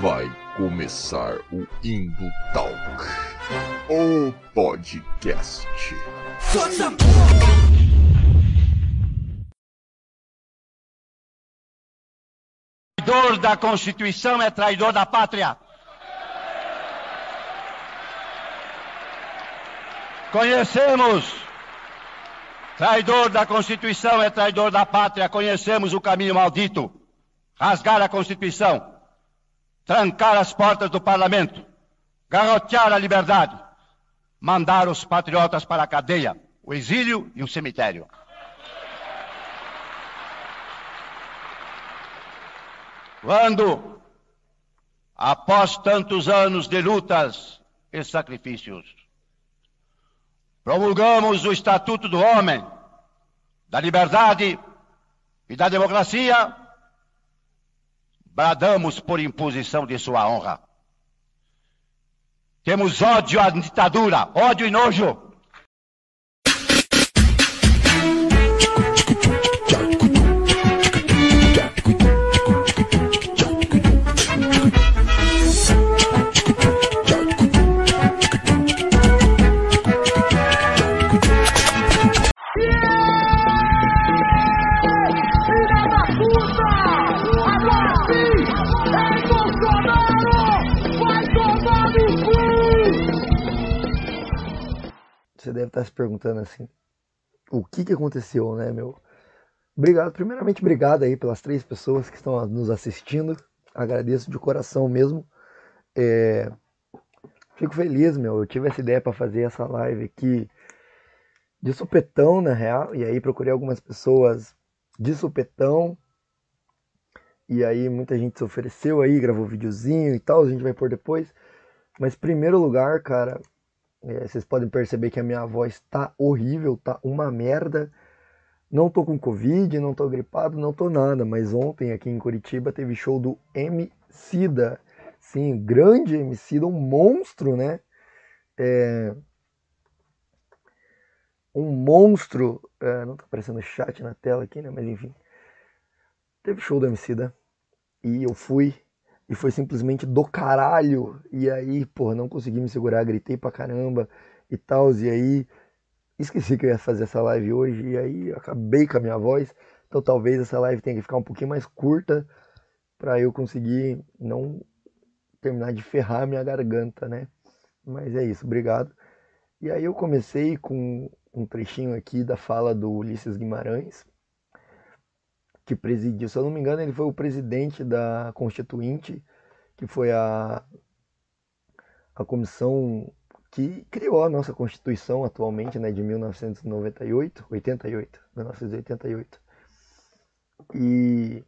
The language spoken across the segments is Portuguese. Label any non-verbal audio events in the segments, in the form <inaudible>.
Vai começar o Indo Talk, o podcast. Traidor da Constituição é traidor da pátria. Conhecemos. Traidor da Constituição é traidor da pátria. Conhecemos o caminho maldito. Rasgar a Constituição. Trancar as portas do parlamento. Garrotear a liberdade. Mandar os patriotas para a cadeia, o exílio e o cemitério. Quando, após tantos anos de lutas e sacrifícios, promulgamos o Estatuto do Homem, da Liberdade e da Democracia, bradamos por imposição de sua honra. Temos ódio à ditadura, ódio e nojo. Você deve estar se perguntando assim, o que que aconteceu, né, meu? Obrigado, primeiramente obrigado aí pelas três pessoas que estão nos assistindo. Agradeço de coração mesmo. É... Fico feliz, meu. Eu tive essa ideia para fazer essa live aqui de supetão, na real. E aí procurei algumas pessoas de supetão. E aí muita gente se ofereceu aí, gravou videozinho e tal. A gente vai pôr depois. Mas primeiro lugar, cara, é, vocês podem perceber que a minha voz tá horrível, tá uma merda. Não tô com Covid, não tô gripado, não tô nada, mas ontem aqui em Curitiba teve show do Emicida. Sim, grande Emicida, um monstro, né? É... Um monstro. É, não tá aparecendo chat na tela aqui, né? Mas enfim. Teve show do Emicida. E eu fui. E foi simplesmente do caralho. E aí, porra, não consegui me segurar, gritei pra caramba e tal. E aí esqueci que eu ia fazer essa live hoje e aí acabei com a minha voz. Então talvez essa live tenha que ficar um pouquinho mais curta para eu conseguir não terminar de ferrar minha garganta, né? Mas é isso, obrigado. E aí eu comecei com um trechinho aqui da fala do Ulisses Guimarães, que presidiu, se eu não me engano, ele foi o presidente da Constituinte, que foi a, a comissão que criou a nossa Constituição atualmente, né, de 1998, 88, 1988. E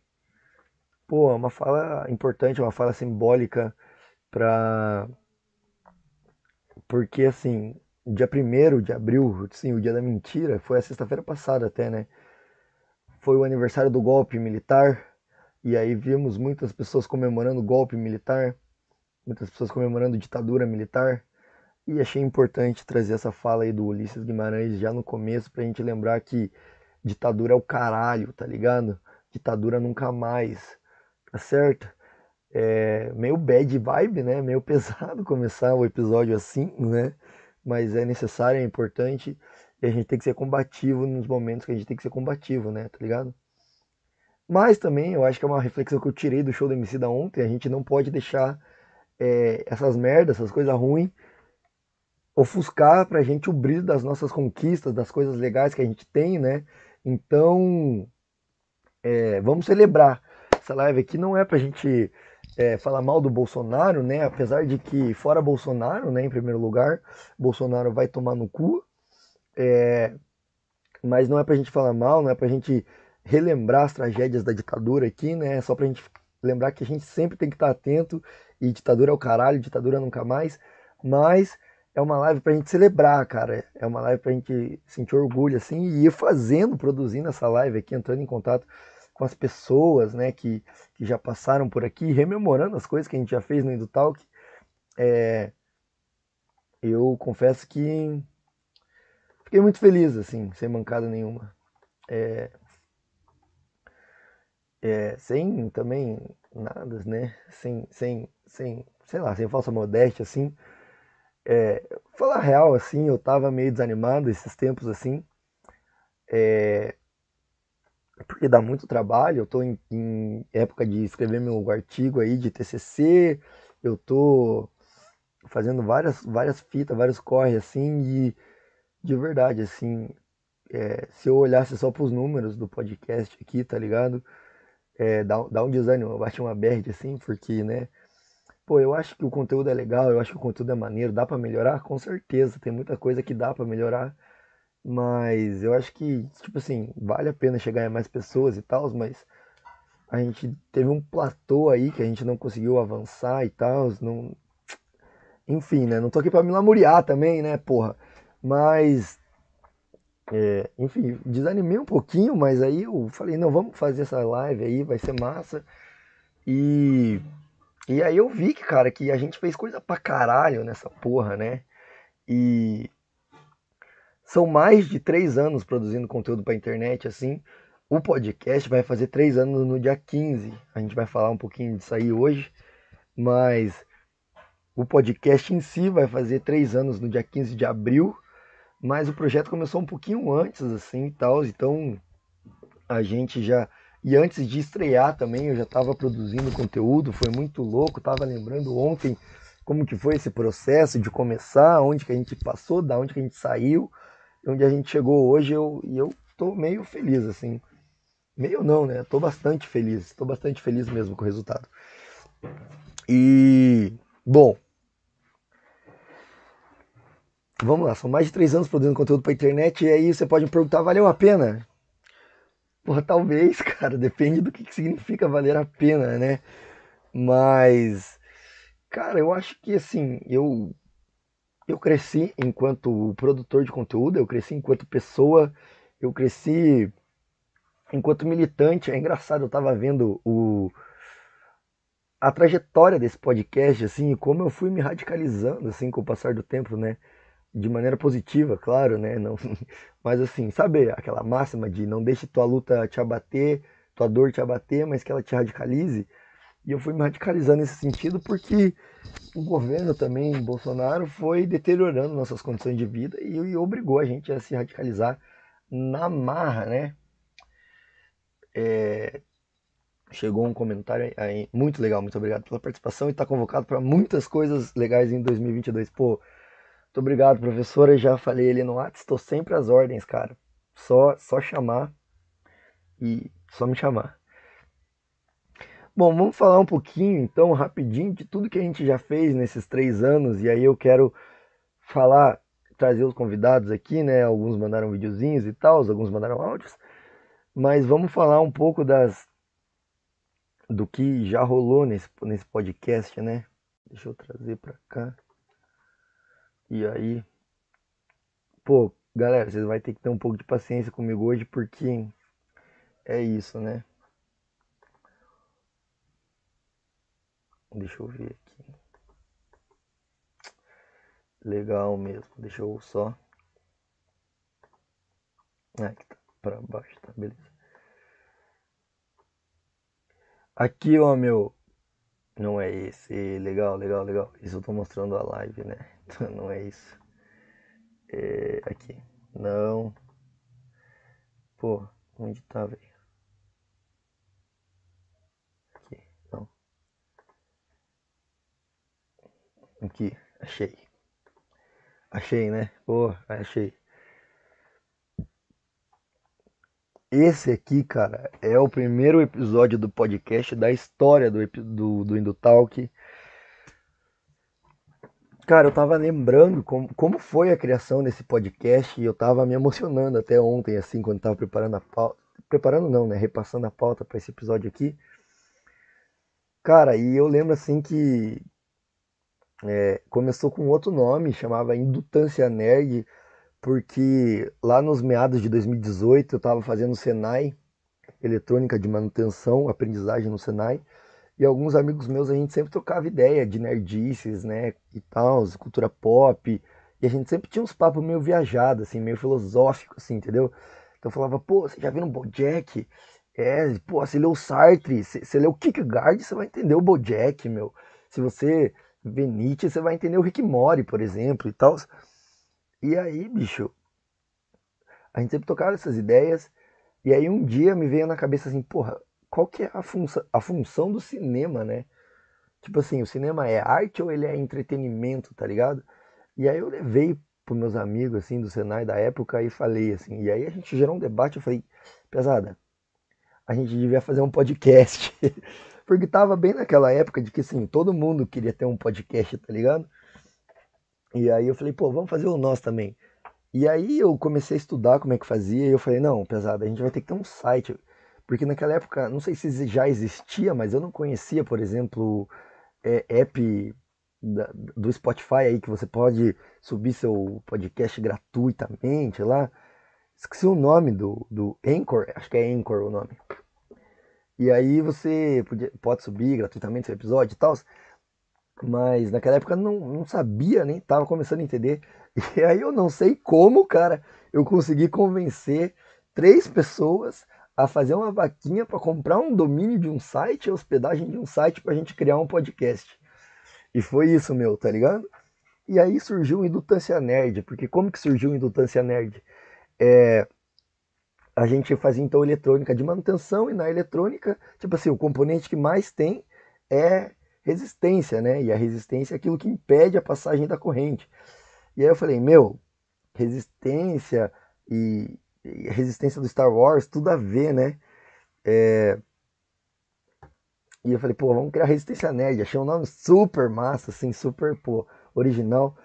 pô, é uma fala importante, uma fala simbólica para porque assim, dia 1 de abril, sim, o dia da mentira, foi a sexta-feira passada até, né? Foi o aniversário do golpe militar, e aí vimos muitas pessoas comemorando o golpe militar, muitas pessoas comemorando ditadura militar. E achei importante trazer essa fala aí do Ulisses Guimarães já no começo pra gente lembrar que ditadura é o caralho, tá ligado? Ditadura nunca mais, tá certo? É meio bad vibe, né? Meio <laughs> pesado começar o episódio assim, né? Mas é necessário, é importante e a gente tem que ser combativo nos momentos que a gente tem que ser combativo, né? Tá ligado? Mas também eu acho que é uma reflexão que eu tirei do show do MC da ontem. A gente não pode deixar é, essas merdas, essas coisas ruins ofuscar pra gente o brilho das nossas conquistas, das coisas legais que a gente tem, né? Então, é, vamos celebrar. Essa live aqui não é pra gente é, falar mal do Bolsonaro, né? Apesar de que, fora Bolsonaro, né, em primeiro lugar, Bolsonaro vai tomar no cu. É, mas não é pra gente falar mal, não é pra gente relembrar as tragédias da ditadura aqui, né? É só pra gente lembrar que a gente sempre tem que estar atento e ditadura é o caralho, ditadura nunca mais. Mas é uma live pra gente celebrar, cara. É uma live pra gente sentir orgulho, assim, e ir fazendo, produzindo essa live aqui, entrando em contato com as pessoas, né, que, que já passaram por aqui, rememorando as coisas que a gente já fez no EduTalk. É, eu confesso que fiquei muito feliz, assim, sem mancada nenhuma. É, é, sem também nada, né? Sem, sem, sem, sei lá, sem falsa modéstia, assim. É, falar real, assim, eu tava meio desanimado esses tempos, assim. É, porque dá muito trabalho, eu tô em, em época de escrever meu artigo aí de TCC, eu tô fazendo várias, várias fitas, vários corre, assim, e de verdade, assim, é, se eu olhasse só pros números do podcast aqui, tá ligado? É, dá, dá um desânimo, bate uma bad, assim, porque, né? Pô, eu acho que o conteúdo é legal, eu acho que o conteúdo é maneiro, dá para melhorar? Com certeza, tem muita coisa que dá para melhorar, mas eu acho que, tipo assim, vale a pena chegar a mais pessoas e tal, mas a gente teve um platô aí que a gente não conseguiu avançar e tal, não... Enfim, né? Não tô aqui pra me lamuriar também, né, porra? Mas é, enfim, desanimei um pouquinho, mas aí eu falei, não, vamos fazer essa live aí, vai ser massa. E, e aí eu vi que, cara, que a gente fez coisa pra caralho nessa porra, né? E são mais de três anos produzindo conteúdo pra internet, assim. O podcast vai fazer três anos no dia 15. A gente vai falar um pouquinho disso aí hoje. Mas o podcast em si vai fazer três anos no dia 15 de abril mas o projeto começou um pouquinho antes, assim, e tal, então a gente já... E antes de estrear também, eu já estava produzindo conteúdo, foi muito louco, estava lembrando ontem como que foi esse processo de começar, onde que a gente passou, da onde que a gente saiu, onde a gente chegou hoje, eu, e eu tô meio feliz, assim. Meio não, né? Tô bastante feliz, tô bastante feliz mesmo com o resultado. E, bom, Vamos lá, são mais de três anos produzindo conteúdo para internet e aí você pode me perguntar, valeu a pena? Porra, talvez, <laughs> cara, depende do que, que significa valer a pena, né? Mas, cara, eu acho que assim, eu eu cresci enquanto produtor de conteúdo, eu cresci enquanto pessoa, eu cresci enquanto militante. É engraçado, eu tava vendo o a trajetória desse podcast, assim, como eu fui me radicalizando, assim, com o passar do tempo, né? De maneira positiva, claro, né? Não, <laughs> mas assim, sabe aquela máxima de não deixe tua luta te abater, tua dor te abater, mas que ela te radicalize. E eu fui me radicalizando nesse sentido porque o governo também, Bolsonaro, foi deteriorando nossas condições de vida e, e obrigou a gente a se radicalizar na marra, né? É, chegou um comentário aí, muito legal, muito obrigado pela participação e está convocado para muitas coisas legais em 2022. Pô, muito obrigado, professora. Já falei ali no WhatsApp, estou sempre às ordens, cara. Só, só chamar e só me chamar. Bom, vamos falar um pouquinho, então, rapidinho, de tudo que a gente já fez nesses três anos. E aí eu quero falar, trazer os convidados aqui, né? Alguns mandaram videozinhos e tal, alguns mandaram áudios. Mas vamos falar um pouco das do que já rolou nesse, nesse podcast, né? Deixa eu trazer para cá. E aí, pô, galera, vocês vão ter que ter um pouco de paciência comigo hoje porque é isso, né? Deixa eu ver aqui. Legal mesmo. Deixa eu só. Ah, aqui tá pra baixo, tá? Beleza. Aqui, ó, meu. Não é esse. Legal, legal, legal. Isso eu tô mostrando a live, né? <laughs> Não é isso. É, aqui. Não. Pô, onde tá, velho? Aqui. Não. Aqui. Achei. Achei, né? Pô, achei. Esse aqui, cara, é o primeiro episódio do podcast da história do, do, do Indutalk. Cara, eu tava lembrando como, como foi a criação desse podcast e eu tava me emocionando até ontem, assim, quando tava preparando a pauta. Preparando não, né? Repassando a pauta para esse episódio aqui. Cara, e eu lembro assim que é, começou com outro nome, chamava Indutância Nerd, porque lá nos meados de 2018 eu estava fazendo Senai, eletrônica de manutenção, aprendizagem no Senai, e alguns amigos meus a gente sempre trocava ideia de nerdices, né, e tal, cultura pop, e a gente sempre tinha uns papos meio viajados, assim, meio filosóficos, assim, entendeu? Então eu falava, pô, você já viu um Bojack? É, pô, você leu Sartre, você, você leu Kierkegaard, você vai entender o Bojack, meu. Se você vê Nietzsche, você vai entender o Rick Mori, por exemplo, e tal. E aí, bicho, a gente sempre tocava essas ideias, e aí um dia me veio na cabeça assim, porra, qual que é a, função, a função do cinema, né? Tipo assim, o cinema é arte ou ele é entretenimento, tá ligado? E aí eu levei pros meus amigos, assim, do Senai da época e falei, assim, e aí a gente gerou um debate, eu falei, pesada, a gente devia fazer um podcast. <laughs> Porque tava bem naquela época de que, assim, todo mundo queria ter um podcast, tá ligado? E aí eu falei, pô, vamos fazer o nosso também. E aí eu comecei a estudar como é que fazia, e eu falei, não, pesada, a gente vai ter que ter um site. Porque naquela época, não sei se já existia, mas eu não conhecia, por exemplo, é, app da, do Spotify aí que você pode subir seu podcast gratuitamente lá. Esqueci o nome do, do Anchor, acho que é Anchor o nome. E aí você pode, pode subir gratuitamente seu episódio e tal. Mas naquela época não, não sabia, nem tava começando a entender. <laughs> E aí eu não sei como, cara, eu consegui convencer três pessoas a fazer uma vaquinha para comprar um domínio de um site, hospedagem de um site para a gente criar um podcast. E foi isso, meu, tá ligado? E aí surgiu o Indutância Nerd, porque como que surgiu o Indutância Nerd? É, a gente fazia então eletrônica de manutenção e na eletrônica, tipo assim, o componente que mais tem é resistência, né? E a resistência é aquilo que impede a passagem da corrente. E aí eu falei, meu, resistência e, e resistência do Star Wars, tudo a ver, né? É... E eu falei, pô, vamos criar Resistência Nerd. Achei um nome super massa, assim, super, pô, original.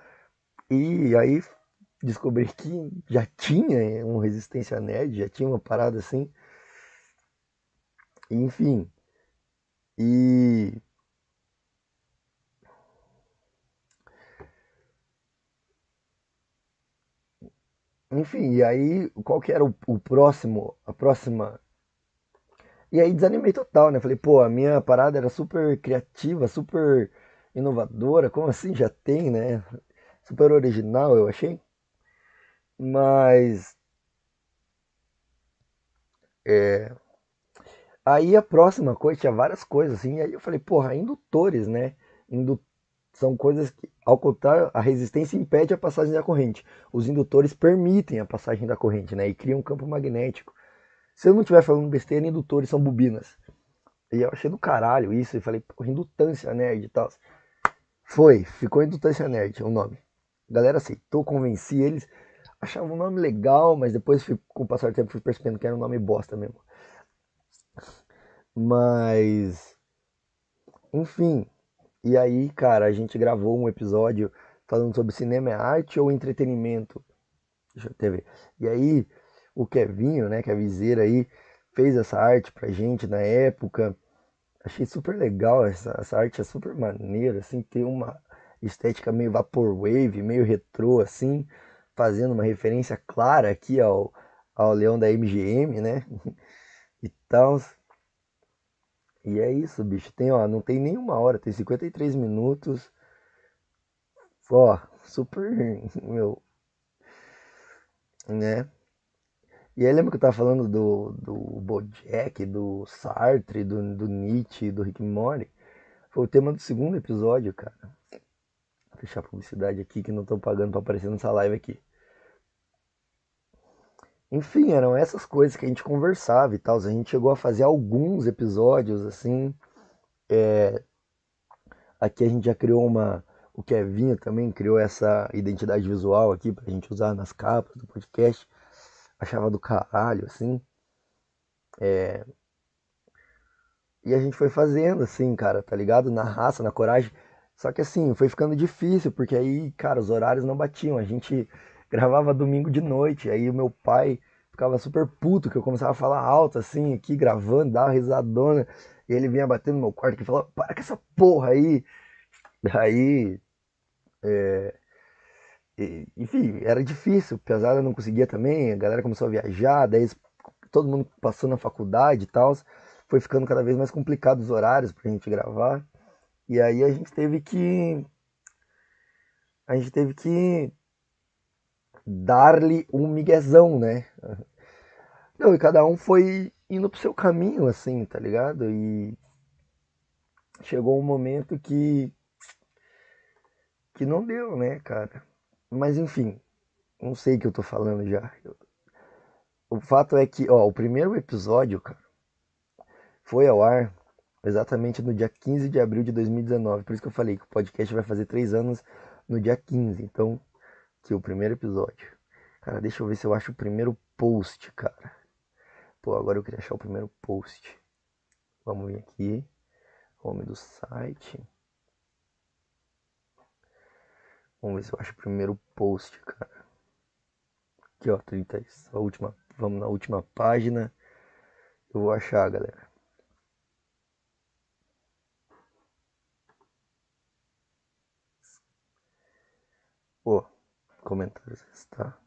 E aí descobri que já tinha um Resistência Nerd, já tinha uma parada assim. Enfim. E Enfim, e aí qual que era o, o, próximo, a próxima. E aí desanimei total, né? Falei, pô, a minha parada era super criativa, super inovadora, como assim já tem, né? Super original, eu achei. Mas. É. Aí a próxima coisa, tinha várias coisas assim, aí eu falei, porra, indutores, né? Indutores são coisas que, ao contrário, a resistência impede a passagem da corrente. Os indutores permitem a passagem da corrente, né? E criam um campo magnético. Se eu não estiver falando besteira, indutores são bobinas. E eu achei do caralho isso, e falei, pô, indutância nerd e tal. Foi, ficou indutância nerd o nome. A galera aceitou, convenci eles. Achava um nome legal, mas depois, com o passar do tempo, fui percebendo que era um nome bosta mesmo. Mas. Enfim, e aí, cara, a gente gravou um episódio falando sobre cinema é arte ou entretenimento. Deixa eu ver. E aí, o Kevinho, né, que é viseira aí, fez essa arte pra gente na época. Achei super legal, essa, essa arte é super maneira, assim, tem uma estética meio vaporwave, meio retrô, assim, fazendo uma referência clara aqui ao, ao Leão da MGM, né? <laughs> e tal. E é isso, bicho. Tem, ó, não tem nenhuma hora, tem 53 minutos. Ó, super, <laughs> meu, né? E aí lembra que eu tava falando do, do Bojack, do Sartre, do, do Nietzsche, do Rick Mori? Foi o tema do segundo episódio, cara. Vou fechar a publicidade aqui que não estão pagando pra aparecer nessa live aqui. Enfim, eram essas coisas que a gente conversava e tal. A gente chegou a fazer alguns episódios assim. É... Aqui a gente já criou uma. O Kevinho também criou essa identidade visual aqui pra gente usar nas capas do podcast. Achava do caralho, assim. É... E a gente foi fazendo, assim, cara, tá ligado? Na raça, na coragem. Só que assim, foi ficando difícil, porque aí, cara, os horários não batiam. A gente gravava domingo de noite. Aí o meu pai ficava super puto que eu começava a falar alto assim, aqui gravando, dava risadona. E ele vinha batendo no meu quarto e falava: Para com essa porra aí. Aí. É, enfim, era difícil. Pesada não conseguia também. A galera começou a viajar. Daí todo mundo passou na faculdade e tal. Foi ficando cada vez mais complicado os horários pra gente gravar. E aí a gente teve que. A gente teve que dar-lhe um miguezão, né? Não, e cada um foi indo pro seu caminho, assim, tá ligado? E chegou um momento que que não deu, né, cara? Mas enfim, não sei o que eu tô falando já. O fato é que, ó, o primeiro episódio, cara, foi ao ar exatamente no dia 15 de abril de 2019. Por isso que eu falei que o podcast vai fazer três anos no dia 15. Então, que o primeiro episódio. Cara, deixa eu ver se eu acho o primeiro post, cara. Pô, agora eu queria achar o primeiro post. Vamos vir aqui. Home do site. Vamos ver se eu acho o primeiro post, cara. Aqui, ó, 30. A última, vamos na última página. Eu vou achar, galera. Pô, comentários, tá?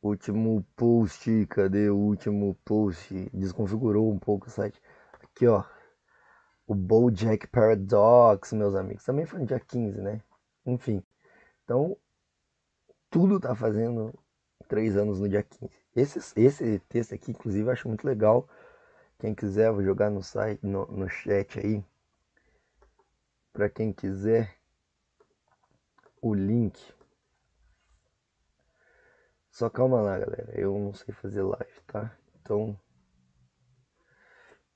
Último post, cadê o último post? Desconfigurou um pouco o site. Aqui, ó. O BoJack Paradox, meus amigos. Também foi no dia 15, né? Enfim. Então, tudo tá fazendo três anos no dia 15. Esse, esse texto aqui, inclusive, eu acho muito legal. Quem quiser, vou jogar no site, no, no chat aí. Para quem quiser o link. Só calma lá, galera. Eu não sei fazer live, tá? Então.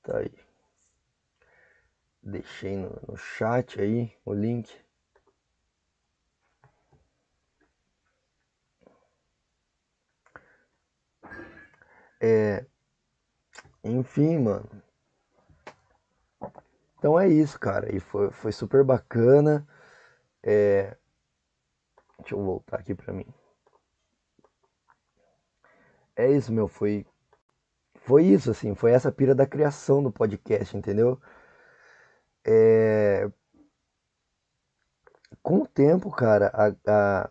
Tá aí. Deixei no, no chat aí o link. É. Enfim, mano. Então é isso, cara. E foi, foi super bacana. É. Deixa eu voltar aqui pra mim. É isso, meu. Foi. Foi isso, assim. Foi essa pira da criação do podcast, entendeu? É. Com o tempo, cara, a, a,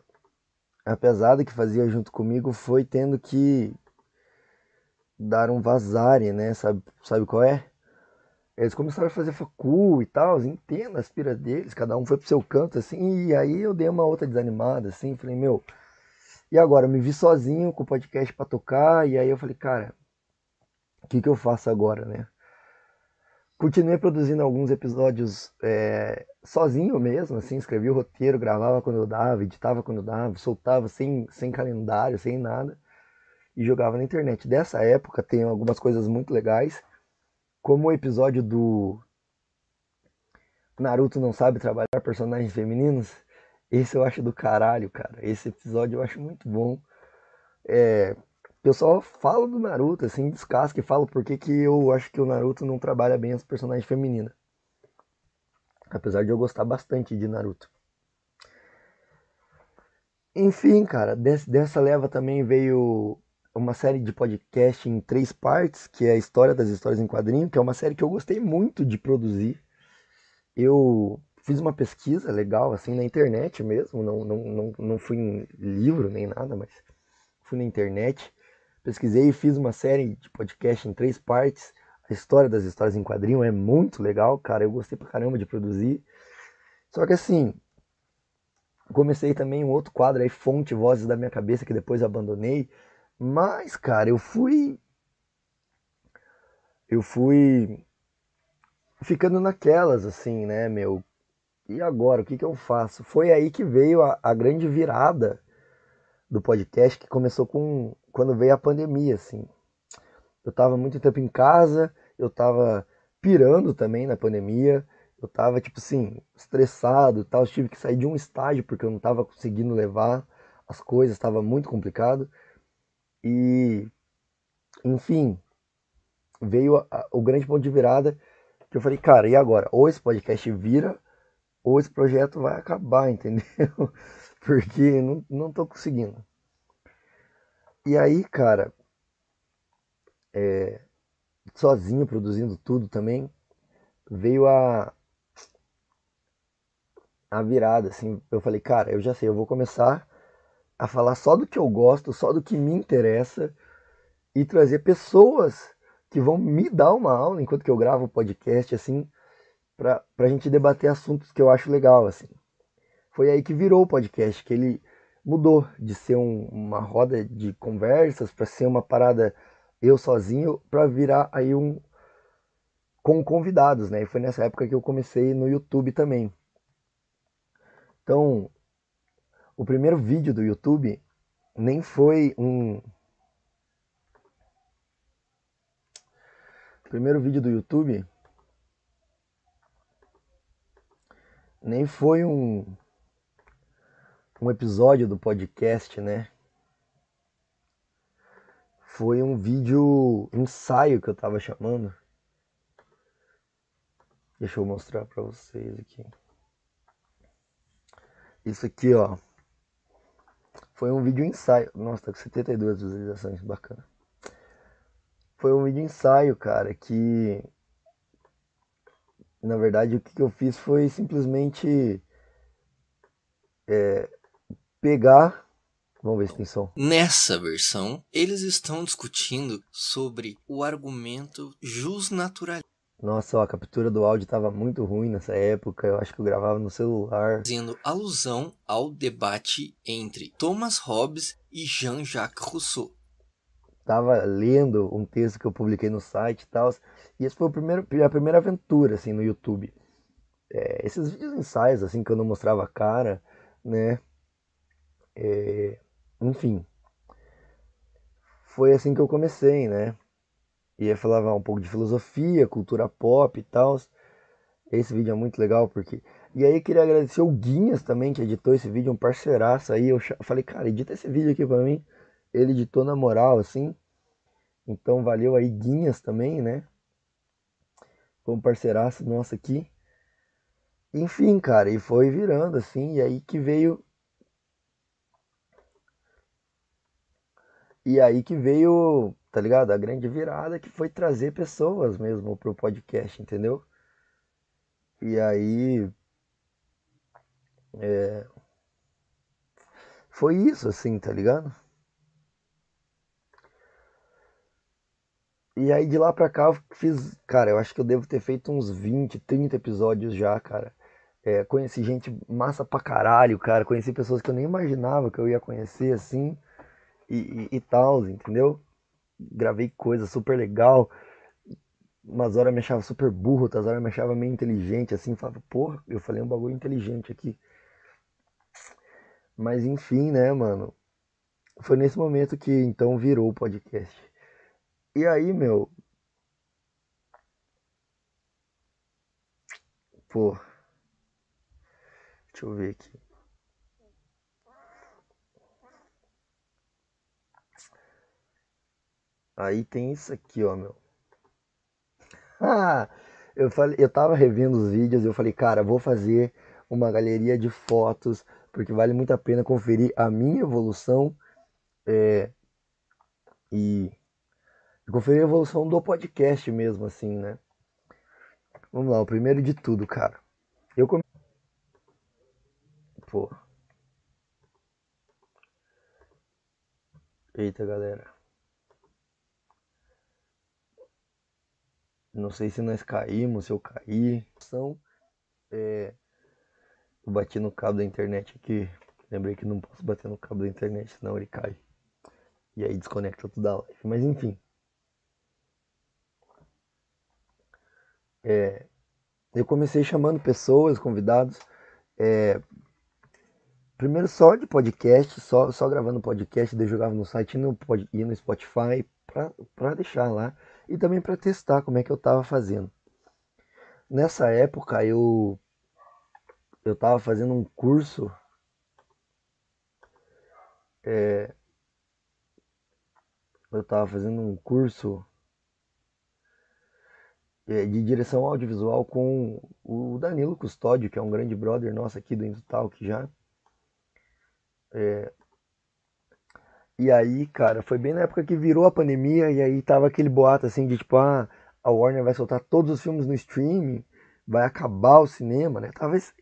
a pesada que fazia junto comigo foi tendo que dar um vazare, né? Sabe, sabe qual é? Eles começaram a fazer facul e tal, entendo as piras deles, cada um foi pro seu canto, assim, e aí eu dei uma outra desanimada, assim, falei, meu, e agora? Eu me vi sozinho com o podcast pra tocar, e aí eu falei, cara, o que que eu faço agora, né? Continuei produzindo alguns episódios é, sozinho mesmo, assim, escrevi o roteiro, gravava quando eu dava, editava quando eu dava, soltava sem, sem calendário, sem nada, e jogava na internet. Dessa época tem algumas coisas muito legais, como o episódio do Naruto não sabe trabalhar personagens femininos, esse eu acho do caralho, cara. Esse episódio eu acho muito bom. É, o pessoal fala do Naruto, assim, descasca e fala por que eu acho que o Naruto não trabalha bem as personagens femininas. Apesar de eu gostar bastante de Naruto. Enfim, cara, dessa leva também veio uma série de podcast em três partes, que é a História das Histórias em Quadrinho, que é uma série que eu gostei muito de produzir. Eu fiz uma pesquisa legal, assim, na internet mesmo, não, não, não, não fui em livro nem nada, mas fui na internet, pesquisei e fiz uma série de podcast em três partes. A História das Histórias em Quadrinho é muito legal, cara, eu gostei pra caramba de produzir. Só que assim, comecei também um outro quadro aí, Fonte Vozes da Minha Cabeça, que depois abandonei, mas, cara, eu fui. Eu fui ficando naquelas, assim, né, meu? E agora, o que, que eu faço? Foi aí que veio a, a grande virada do podcast, que começou com quando veio a pandemia, assim. Eu tava muito tempo em casa, eu tava pirando também na pandemia, eu tava, tipo assim, estressado tal, eu tive que sair de um estágio porque eu não tava conseguindo levar as coisas, estava muito complicado. E, enfim, veio a, o grande ponto de virada que eu falei, cara, e agora? Ou esse podcast vira, ou esse projeto vai acabar, <laughs> entendeu? Porque não, não tô conseguindo. E aí, cara, é, sozinho produzindo tudo também, veio a a virada, assim, eu falei, cara, eu já sei, eu vou começar a falar só do que eu gosto, só do que me interessa e trazer pessoas que vão me dar uma aula enquanto que eu gravo o podcast, assim, pra, pra gente debater assuntos que eu acho legal, assim. Foi aí que virou o podcast, que ele mudou de ser um, uma roda de conversas para ser uma parada eu sozinho para virar aí um com convidados, né? E foi nessa época que eu comecei no YouTube também. Então, o primeiro vídeo do YouTube nem foi um o primeiro vídeo do YouTube nem foi um um episódio do podcast, né? Foi um vídeo ensaio que eu tava chamando. Deixa eu mostrar para vocês aqui. Isso aqui, ó. Foi um vídeo ensaio. Nossa, tá com 72 visualizações, bacana. Foi um vídeo ensaio, cara, que na verdade o que eu fiz foi simplesmente é, pegar. Vamos ver se tem som. Nessa versão, eles estão discutindo sobre o argumento jus natural. Nossa, ó, a captura do áudio tava muito ruim nessa época. Eu acho que eu gravava no celular. Fazendo alusão ao debate entre Thomas Hobbes e Jean-Jacques Rousseau. Tava lendo um texto que eu publiquei no site e tal. E esse foi o primeiro, a primeira aventura, assim, no YouTube. É, esses vídeos ensaios, assim, que eu não mostrava a cara, né? É, enfim. Foi assim que eu comecei, né? E aí falava um pouco de filosofia, cultura pop e tal. Esse vídeo é muito legal porque. E aí queria agradecer o Guinhas também, que editou esse vídeo, um parceiraço aí. Eu falei, cara, edita esse vídeo aqui pra mim. Ele editou na moral, assim. Então valeu aí, Guinhas também, né? Foi um parceiraço nosso aqui. Enfim, cara, e foi virando assim. E aí que veio. E aí que veio tá ligado? A grande virada que foi trazer pessoas mesmo pro podcast, entendeu? E aí. É, foi isso, assim, tá ligado? E aí de lá pra cá eu fiz. Cara, eu acho que eu devo ter feito uns 20, 30 episódios já, cara. É, conheci gente massa pra caralho, cara. Conheci pessoas que eu nem imaginava que eu ia conhecer assim e, e, e tal, entendeu? gravei coisa super legal. Umas horas me achava super burro, outras horas me achava meio inteligente, assim, falava, porra, eu falei um bagulho inteligente aqui. Mas enfim, né, mano? Foi nesse momento que então virou o podcast. E aí, meu. Pô. Deixa eu ver aqui. Aí tem isso aqui, ó, meu. <laughs> Eu falei, eu tava revendo os vídeos e eu falei, cara, vou fazer uma galeria de fotos, porque vale muito a pena conferir a minha evolução é, e, e conferir a evolução do podcast mesmo, assim, né? Vamos lá, o primeiro de tudo, cara. Eu come... Pô. Eita, galera. Não sei se nós caímos, se eu caí. São, é, eu bati no cabo da internet aqui. Lembrei que não posso bater no cabo da internet, senão ele cai. E aí desconecta tudo da live. Mas enfim. É, eu comecei chamando pessoas, convidados. É, primeiro só de podcast, só, só gravando podcast, eu jogava no site e no, e no Spotify pra deixar lá e também para testar como é que eu estava fazendo. Nessa época eu eu estava fazendo um curso é, eu estava fazendo um curso de direção audiovisual com o Danilo Custódio, que é um grande brother nosso aqui do Indutalk já. É, e aí, cara, foi bem na época que virou a pandemia e aí tava aquele boato assim de tipo, ah, a Warner vai soltar todos os filmes no streaming, vai acabar o cinema, né? Tava esse,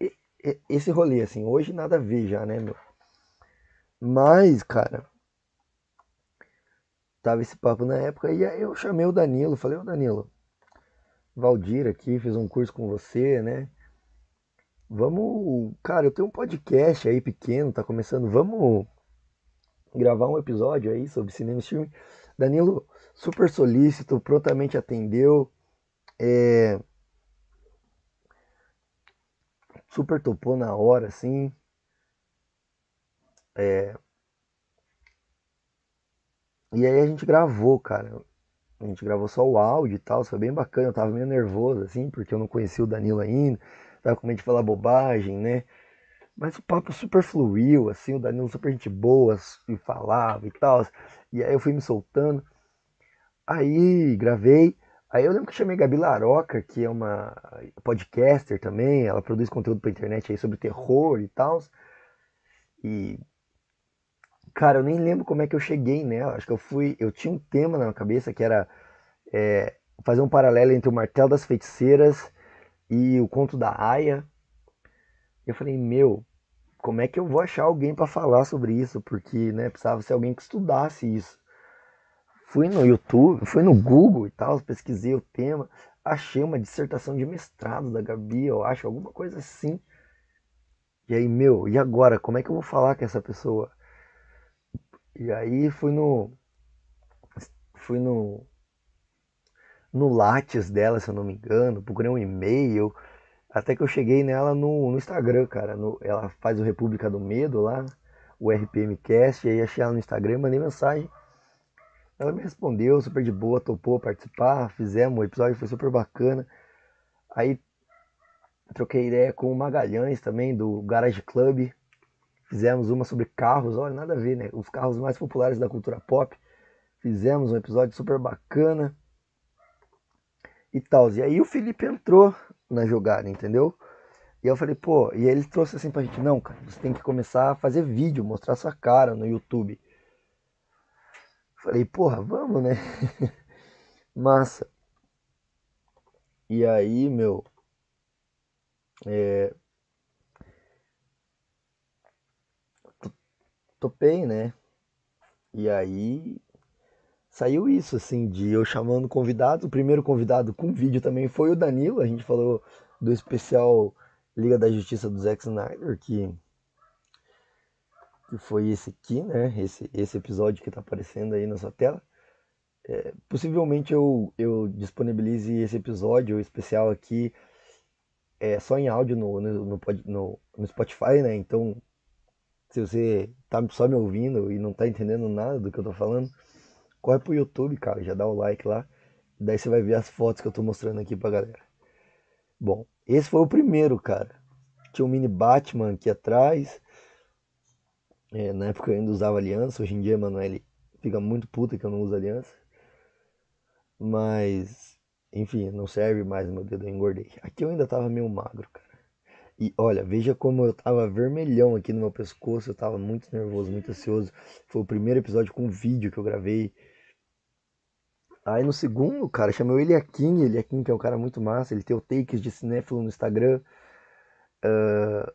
esse rolê, assim, hoje nada a ver já, né, meu? Mas, cara, tava esse papo na época e aí eu chamei o Danilo, falei, ô Danilo, Valdir aqui, fiz um curso com você, né? Vamos, cara, eu tenho um podcast aí pequeno, tá começando, vamos gravar um episódio aí sobre cinema e filme. Danilo, super solícito, prontamente atendeu. É, super topou na hora, assim. É, e aí a gente gravou, cara. A gente gravou só o áudio e tal, foi bem bacana. Eu tava meio nervoso, assim, porque eu não conhecia o Danilo ainda. Tava com medo de falar bobagem, né? Mas o papo super fluiu, assim, o Danilo super gente boa e falava e tal. E aí eu fui me soltando. Aí gravei. Aí eu lembro que chamei Gabi Laroca, que é uma podcaster também. Ela produz conteúdo pra internet aí sobre terror e tal. E Cara, eu nem lembro como é que eu cheguei nela. Acho que eu fui. Eu tinha um tema na cabeça que era é, fazer um paralelo entre o Martelo das Feiticeiras e o Conto da Aya. Eu falei, meu, como é que eu vou achar alguém para falar sobre isso? Porque, né, precisava ser alguém que estudasse isso. Fui no YouTube, fui no Google e tal, pesquisei o tema, achei uma dissertação de mestrado da Gabi, eu acho, alguma coisa assim. E aí, meu, e agora? Como é que eu vou falar com essa pessoa? E aí fui no. Fui no. No Lattes dela, se eu não me engano, procurei um e-mail. Até que eu cheguei nela no, no Instagram, cara. No, ela faz o República do Medo lá, o RPMcast, e aí achei ela no Instagram, mandei mensagem. Ela me respondeu, super de boa, topou participar, fizemos, o episódio foi super bacana. Aí troquei ideia com o Magalhães também, do Garage Club, Fizemos uma sobre carros, olha, nada a ver, né? Os carros mais populares da cultura pop. Fizemos um episódio super bacana. E tal. E aí o Felipe entrou na jogada, entendeu? E eu falei, pô, e ele trouxe assim pra gente, não, cara, você tem que começar a fazer vídeo, mostrar sua cara no YouTube. Falei, porra, vamos, né? <laughs> Massa. E aí, meu, é, topei, né? E aí saiu isso, assim, de eu chamando convidados. O primeiro convidado com vídeo também foi o Danilo. A gente falou do especial Liga da Justiça do Zack Snyder, que, que foi esse aqui, né? Esse, esse episódio que tá aparecendo aí na sua tela. É, possivelmente eu, eu disponibilize esse episódio especial aqui é, só em áudio no, no, no, no, no Spotify, né? Então se você tá só me ouvindo e não tá entendendo nada do que eu tô falando, corre pro YouTube, cara, já dá o like lá. Daí você vai ver as fotos que eu tô mostrando aqui pra galera. Bom, esse foi o primeiro, cara. Tinha um mini Batman aqui atrás. É, na época eu ainda usava aliança. Hoje em dia, Manoel fica muito puta que eu não uso aliança. Mas, enfim, não serve mais meu dedo, eu engordei. Aqui eu ainda tava meio magro, cara. E olha, veja como eu tava vermelhão aqui no meu pescoço, eu tava muito nervoso, muito ansioso. Foi o primeiro episódio com vídeo que eu gravei. Aí no segundo, cara, chamei o Eliakim, Eliakim que é um cara muito massa, ele tem o takes de cinéfilo no Instagram. Uh,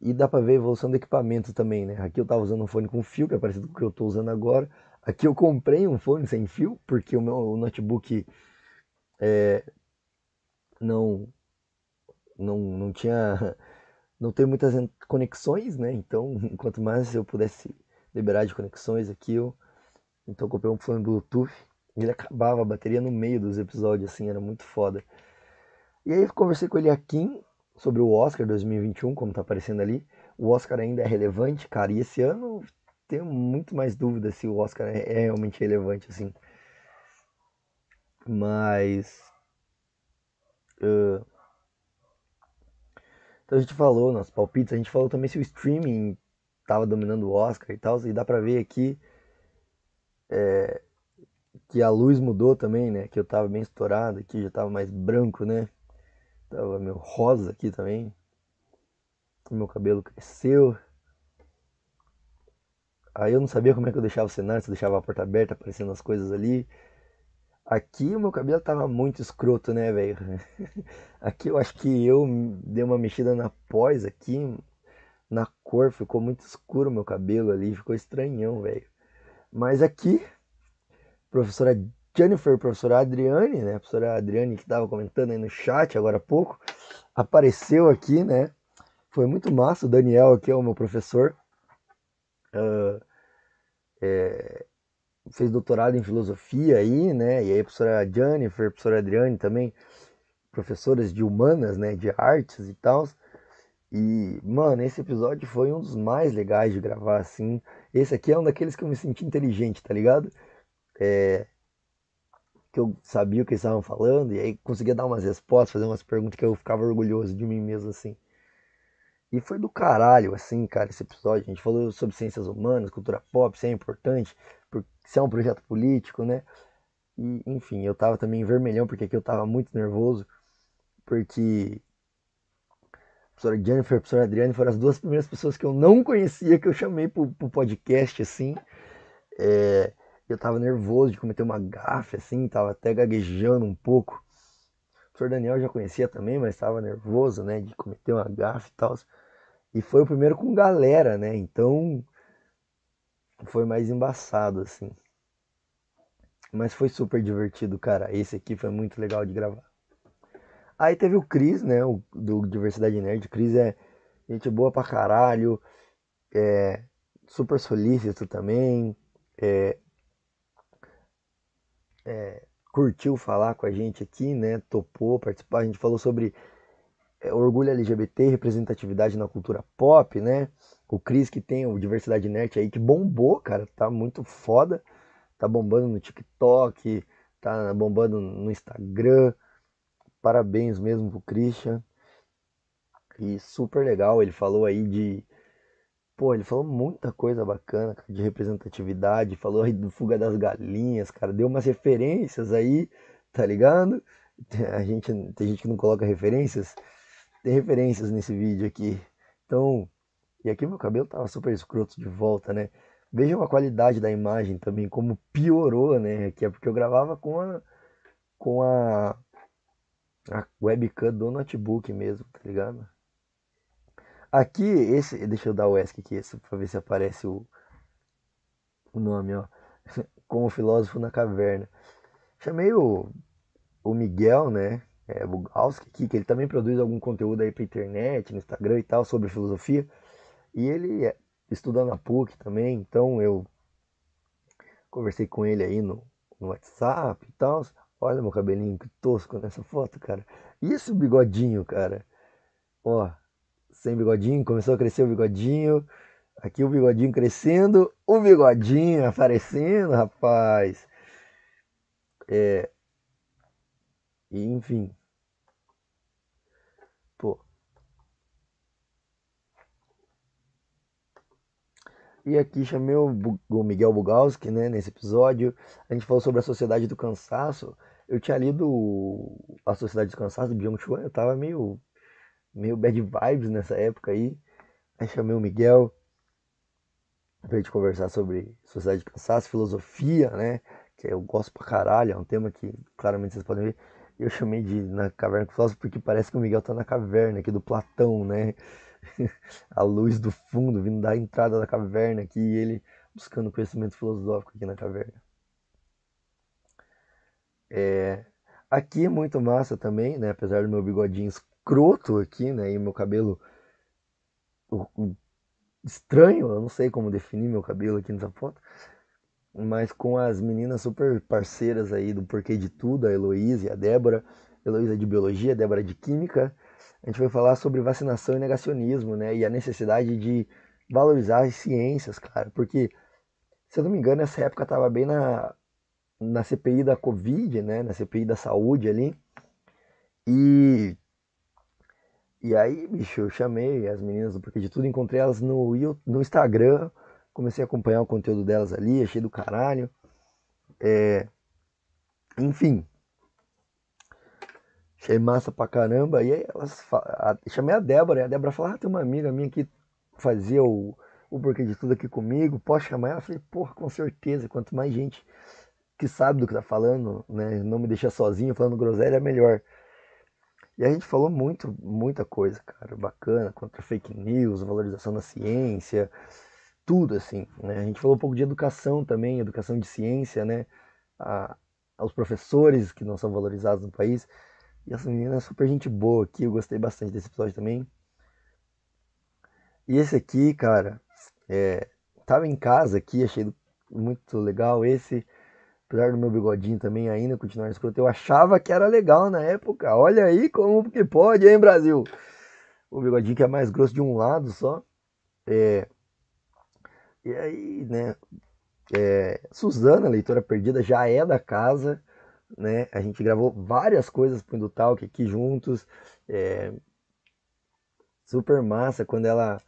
e dá pra ver a evolução do equipamento também, né? Aqui eu tava usando um fone com fio, que é parecido com o que eu tô usando agora. Aqui eu comprei um fone sem fio, porque o meu notebook é, não não, não tinha. <laughs> Não tem muitas conexões, né? Então, <laughs> quanto mais eu pudesse liberar de conexões aqui, eu. Então, eu comprei um fone Bluetooth. E ele acabava a bateria no meio dos episódios, assim, era muito foda. E aí, conversei com ele aqui sobre o Oscar 2021, como tá aparecendo ali. O Oscar ainda é relevante, cara. E esse ano tenho muito mais dúvida se o Oscar é, é realmente relevante, assim. Mas. Uh, então a gente falou nos palpites, a gente falou também se o streaming estava dominando o Oscar e tal, e dá pra ver aqui é, que a luz mudou também, né? Que eu tava bem estourado aqui, já tava mais branco, né? Tava meio rosa aqui também. Meu cabelo cresceu. Aí eu não sabia como é que eu deixava o cenário, se eu deixava a porta aberta, aparecendo as coisas ali. Aqui o meu cabelo tava muito escroto, né, velho? <laughs> Aqui eu acho que eu dei uma mexida na pós aqui, na cor, ficou muito escuro o meu cabelo ali, ficou estranhão, velho. Mas aqui, professora Jennifer, professora Adriane, né? professora Adriane que tava comentando aí no chat agora há pouco, apareceu aqui, né? Foi muito massa. O Daniel aqui é o meu professor. Uh, é, fez doutorado em filosofia aí, né? E aí a professora Jennifer, a professora Adriane também, professoras de humanas, né? De artes e tal. E, mano, esse episódio foi um dos mais legais de gravar, assim. Esse aqui é um daqueles que eu me senti inteligente, tá ligado? É... Que eu sabia o que eles estavam falando, e aí conseguia dar umas respostas, fazer umas perguntas que eu ficava orgulhoso de mim mesmo, assim. E foi do caralho, assim, cara, esse episódio. A gente falou sobre ciências humanas, cultura pop, se é importante, se é um projeto político, né? E, enfim, eu tava também vermelhão, porque aqui eu tava muito nervoso, porque a professora Jennifer e a professora Adriane foram as duas primeiras pessoas que eu não conhecia que eu chamei pro, pro podcast, assim. É, eu tava nervoso de cometer uma gafe, assim, tava até gaguejando um pouco. O professor Daniel já conhecia também, mas tava nervoso, né, de cometer uma gafe e tal. E foi o primeiro com galera, né, então foi mais embaçado, assim. Mas foi super divertido, cara. Esse aqui foi muito legal de gravar. Aí teve o Cris, né? O, do Diversidade Nerd. O Cris é gente boa pra caralho. É super solícito também. É, é, curtiu falar com a gente aqui, né? Topou participar. A gente falou sobre é, orgulho LGBT, representatividade na cultura pop, né? O Cris que tem o Diversidade Nerd aí que bombou, cara, tá muito foda. Tá bombando no TikTok, tá bombando no Instagram. Parabéns mesmo pro Christian. E super legal, ele falou aí de Pô, ele falou muita coisa bacana, de representatividade, falou aí do Fuga das Galinhas, cara, deu umas referências aí, tá ligado? A gente, tem gente que não coloca referências, tem referências nesse vídeo aqui. Então, e aqui meu cabelo tava super escroto de volta, né? Vejam a qualidade da imagem também, como piorou, né? Que é porque eu gravava com a com a, a webcam do notebook mesmo, tá ligado? Aqui, esse, deixa eu dar o ESC aqui, esse, pra ver se aparece o, o nome, ó. <laughs> Com o filósofo na caverna. Chamei o, o Miguel, né? é, Bugalski aqui, que ele também produz algum conteúdo aí pra internet, no Instagram e tal, sobre filosofia. E ele é, na PUC também, então eu conversei com ele aí no, no WhatsApp e tal. Olha meu cabelinho que tosco nessa foto, cara. E esse bigodinho, cara? Ó, sem bigodinho, começou a crescer o bigodinho. Aqui o bigodinho crescendo, o bigodinho aparecendo, rapaz. É, e, enfim. Pô. E aqui chamei o, o Miguel Bugalski, né, nesse episódio. A gente falou sobre a Sociedade do Cansaço. Eu tinha lido a Sociedade do Cansaço do Byung-Chul, eu tava meio, meio bad vibes nessa época aí. Aí chamei o Miguel pra gente conversar sobre Sociedade do Cansaço, filosofia, né, que eu gosto pra caralho, é um tema que claramente vocês podem ver. Eu chamei de Na Caverna com Filósofo porque parece que o Miguel tá na caverna aqui do Platão, né? <laughs> A luz do fundo vindo da entrada da caverna aqui e ele buscando conhecimento filosófico aqui na caverna. É... Aqui é muito massa também, né? Apesar do meu bigodinho escroto aqui, né? E meu cabelo estranho, eu não sei como definir meu cabelo aqui nessa foto mas com as meninas super parceiras aí do Porquê de Tudo, a Heloísa e a Débora. Heloísa de Biologia, Débora de Química. A gente vai falar sobre vacinação e negacionismo, né? E a necessidade de valorizar as ciências, cara. Porque, se eu não me engano, essa época tava bem na, na CPI da Covid, né? Na CPI da saúde ali. E e aí, bicho, eu chamei as meninas do Porquê de Tudo, encontrei elas no, no Instagram, comecei a acompanhar o conteúdo delas ali, achei do caralho. É, enfim. Achei massa pra caramba. E aí elas a, chamei a Débora, e a Débora falou: Ah, tem uma amiga minha que fazia o, o porquê de tudo aqui comigo, posso chamar ela? Eu falei, porra, com certeza, quanto mais gente que sabe do que tá falando, né, não me deixa sozinho falando groselha, é melhor. E a gente falou muito, muita coisa, cara, bacana, contra fake news, valorização da ciência, tudo assim, né? A gente falou um pouco de educação também, educação de ciência, né? A, aos professores que não são valorizados no país. E essa menina é super gente boa aqui, eu gostei bastante desse episódio também. E esse aqui, cara, é, tava em casa aqui, achei muito legal esse. Apesar do meu bigodinho também ainda continuar escroto, eu achava que era legal na época. Olha aí como que pode, hein, Brasil? O bigodinho que é mais grosso de um lado só. É... E aí, né? É... Suzana, leitora perdida, já é da casa, né? A gente gravou várias coisas pro Indutalk aqui juntos. É... Super massa quando ela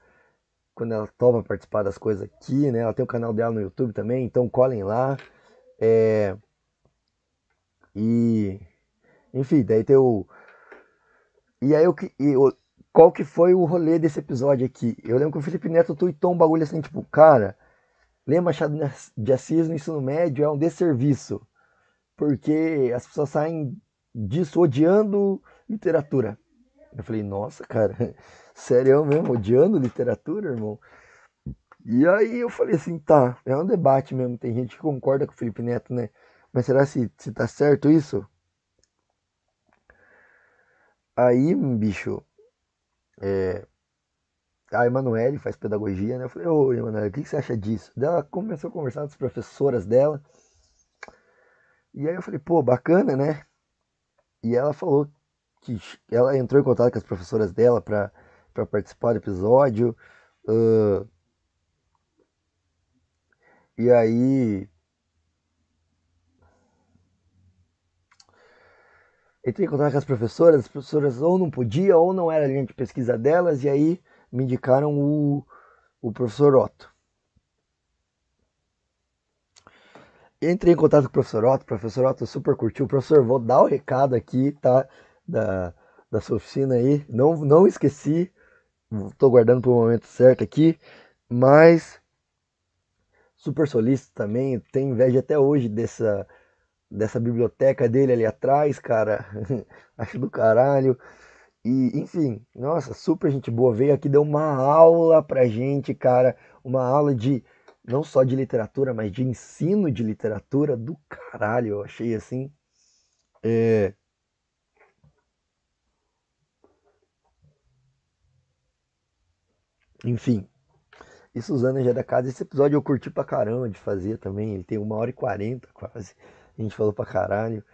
quando ela toma participar das coisas aqui, né? Ela tem o canal dela no YouTube também, então colhem lá. É... E enfim, daí tem o e aí o que qual que foi o rolê desse episódio aqui? Eu lembro que o Felipe Neto tweetou um bagulho assim, tipo, cara, ler Machado de Assis no ensino médio é um desserviço, porque as pessoas saem disso odiando literatura. Eu falei, nossa, cara, <laughs> sério mesmo, odiando literatura, irmão? E aí eu falei assim, tá, é um debate mesmo, tem gente que concorda com o Felipe Neto, né? Mas será se, se tá certo isso? Aí, bicho, é, a Emanuele faz pedagogia, né? Eu falei, ô Emanuele, o que você acha disso? Ela começou a conversar com as professoras dela. E aí eu falei, pô, bacana, né? E ela falou que ela entrou em contato com as professoras dela para participar do episódio. Uh, e aí. Entrei em contato com as professoras, as professoras ou não podia ou não era a linha de pesquisa delas, e aí me indicaram o, o professor Otto. Entrei em contato com o professor Otto, o professor Otto super curtiu. Professor, vou dar o recado aqui, tá? da, da sua oficina aí. Não, não esqueci, estou guardando para o momento certo aqui, mas super solícito também. Tem inveja até hoje dessa, dessa biblioteca dele ali atrás, cara. <laughs> Acho do caralho. E, enfim, nossa, super gente boa. Veio aqui, deu uma aula pra gente, cara. Uma aula de, não só de literatura, mas de ensino de literatura do caralho. Eu achei assim. É, Enfim. E Suzana já é da casa. Esse episódio eu curti pra caramba de fazer também. Ele tem uma hora e quarenta quase. A gente falou pra caralho.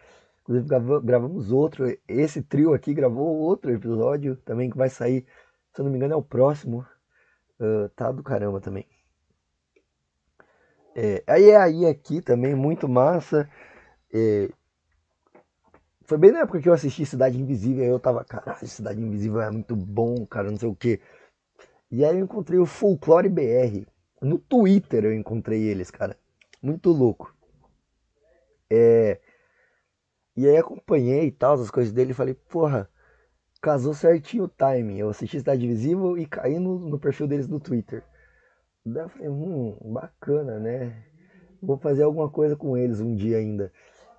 Inclusive gravamos outro. Esse trio aqui gravou outro episódio também que vai sair. Se eu não me engano, é o próximo. Uh, tá do caramba também. É, aí é aí aqui também, muito massa. É, foi bem na época que eu assisti Cidade Invisível. Aí eu tava, caralho, Cidade Invisível é muito bom, cara, não sei o que. E aí eu encontrei o Folclore BR. No Twitter eu encontrei eles, cara. Muito louco. É... E aí acompanhei e tal, as coisas dele falei, porra, casou certinho o timing. Eu assisti Cidade Visível e caí no, no perfil deles no Twitter. Daí eu falei, hum, bacana, né? Vou fazer alguma coisa com eles um dia ainda.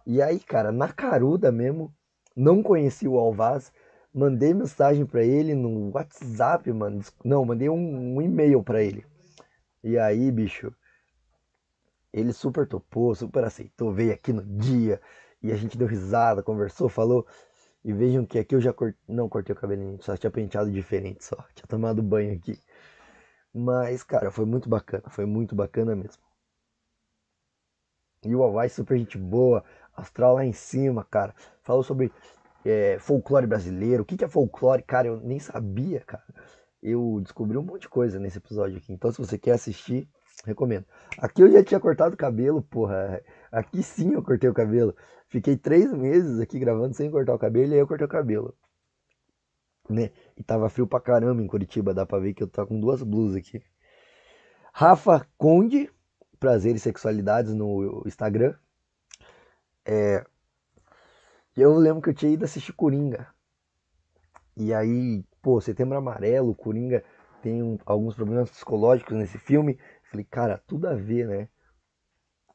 E aí, cara, na caruda mesmo, não conheci o Alvaz, Mandei mensagem para ele no WhatsApp, mano. Não, mandei um, um e-mail para ele. E aí, bicho, ele super topou, super aceitou, veio aqui no dia e a gente deu risada, conversou, falou. E vejam que aqui eu já cort... não cortei o cabelinho, só tinha penteado diferente, só tinha tomado banho aqui. Mas, cara, foi muito bacana, foi muito bacana mesmo. E o Hawaii, super gente boa, astral lá em cima, cara. Falou sobre é, folclore brasileiro. O que, que é folclore? Cara, eu nem sabia, cara. Eu descobri um monte de coisa nesse episódio aqui. Então, se você quer assistir, recomendo. Aqui eu já tinha cortado o cabelo, porra. Aqui sim eu cortei o cabelo. Fiquei três meses aqui gravando sem cortar o cabelo e aí eu cortei o cabelo. Né? E tava frio pra caramba em Curitiba, dá pra ver que eu tô com duas blusas aqui. Rafa Conde, Prazer e Sexualidades no Instagram. É, eu lembro que eu tinha ido assistir Coringa. E aí, pô, Setembro Amarelo, Coringa tem um, alguns problemas psicológicos nesse filme. Falei, cara, tudo a ver, né?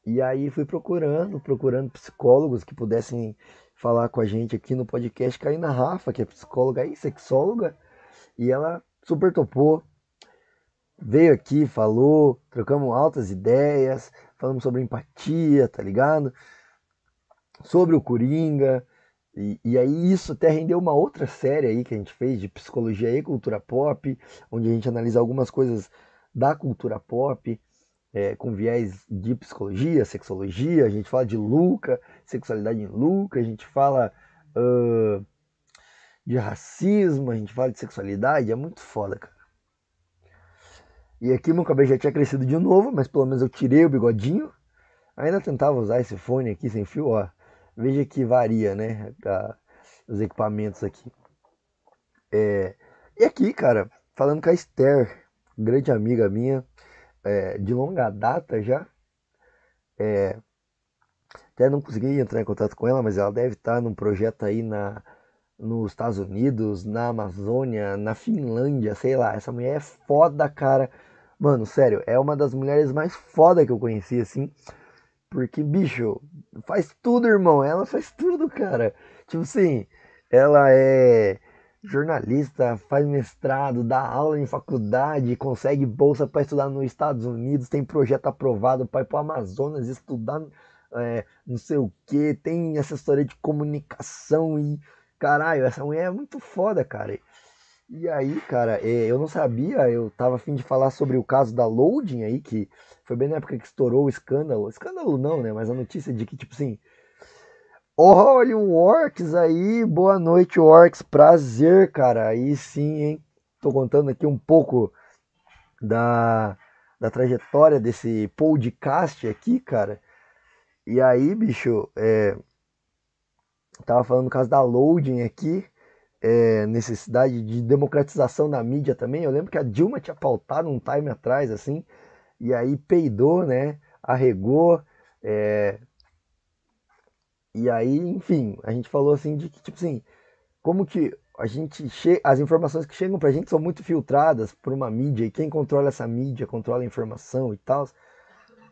E aí fui procurando, procurando psicólogos que pudessem falar com a gente aqui no podcast. Caí na Rafa, que é psicóloga e sexóloga, e ela super topou. Veio aqui, falou, trocamos altas ideias, falamos sobre empatia, tá ligado? sobre o Coringa. E, e, aí isso até rendeu uma outra série aí que a gente fez de psicologia e cultura pop, onde a gente analisa algumas coisas da cultura pop. É, com viés de psicologia, sexologia, a gente fala de Luca, sexualidade em Luca, a gente fala uh, de racismo, a gente fala de sexualidade, é muito foda, cara. E aqui meu cabelo já tinha crescido de novo, mas pelo menos eu tirei o bigodinho. Ainda tentava usar esse fone aqui sem fio, ó. Veja que varia, né? os equipamentos aqui. É, e aqui, cara, falando com a Esther, grande amiga minha, é, de longa data já. É, até não consegui entrar em contato com ela, mas ela deve estar num projeto aí na, nos Estados Unidos, na Amazônia, na Finlândia, sei lá. Essa mulher é foda, cara. Mano, sério, é uma das mulheres mais foda que eu conheci, assim. Porque, bicho, faz tudo, irmão. Ela faz tudo, cara. Tipo assim, ela é jornalista, faz mestrado, dá aula em faculdade, consegue bolsa para estudar nos Estados Unidos, tem projeto aprovado para ir para o Amazonas estudar é, não sei o que, tem assessoria de comunicação e caralho, essa mulher é muito foda, cara. E aí, cara, é, eu não sabia, eu tava afim de falar sobre o caso da Loading aí, que foi bem na época que estourou o escândalo. Escândalo não, né? Mas a notícia de que, tipo assim. Olha o Orcs aí, boa noite, Orcs. Prazer, cara. Aí sim, hein? Tô contando aqui um pouco da, da trajetória desse podcast aqui, cara. E aí, bicho, é, tava falando no caso da Loading aqui é, necessidade de democratização da mídia também. Eu lembro que a Dilma tinha pautado um time atrás, assim, e aí peidou, né? Arregou. É... E aí, enfim, a gente falou assim de que, tipo assim, como que a gente che... as informações que chegam pra gente são muito filtradas por uma mídia, e quem controla essa mídia controla a informação e tal.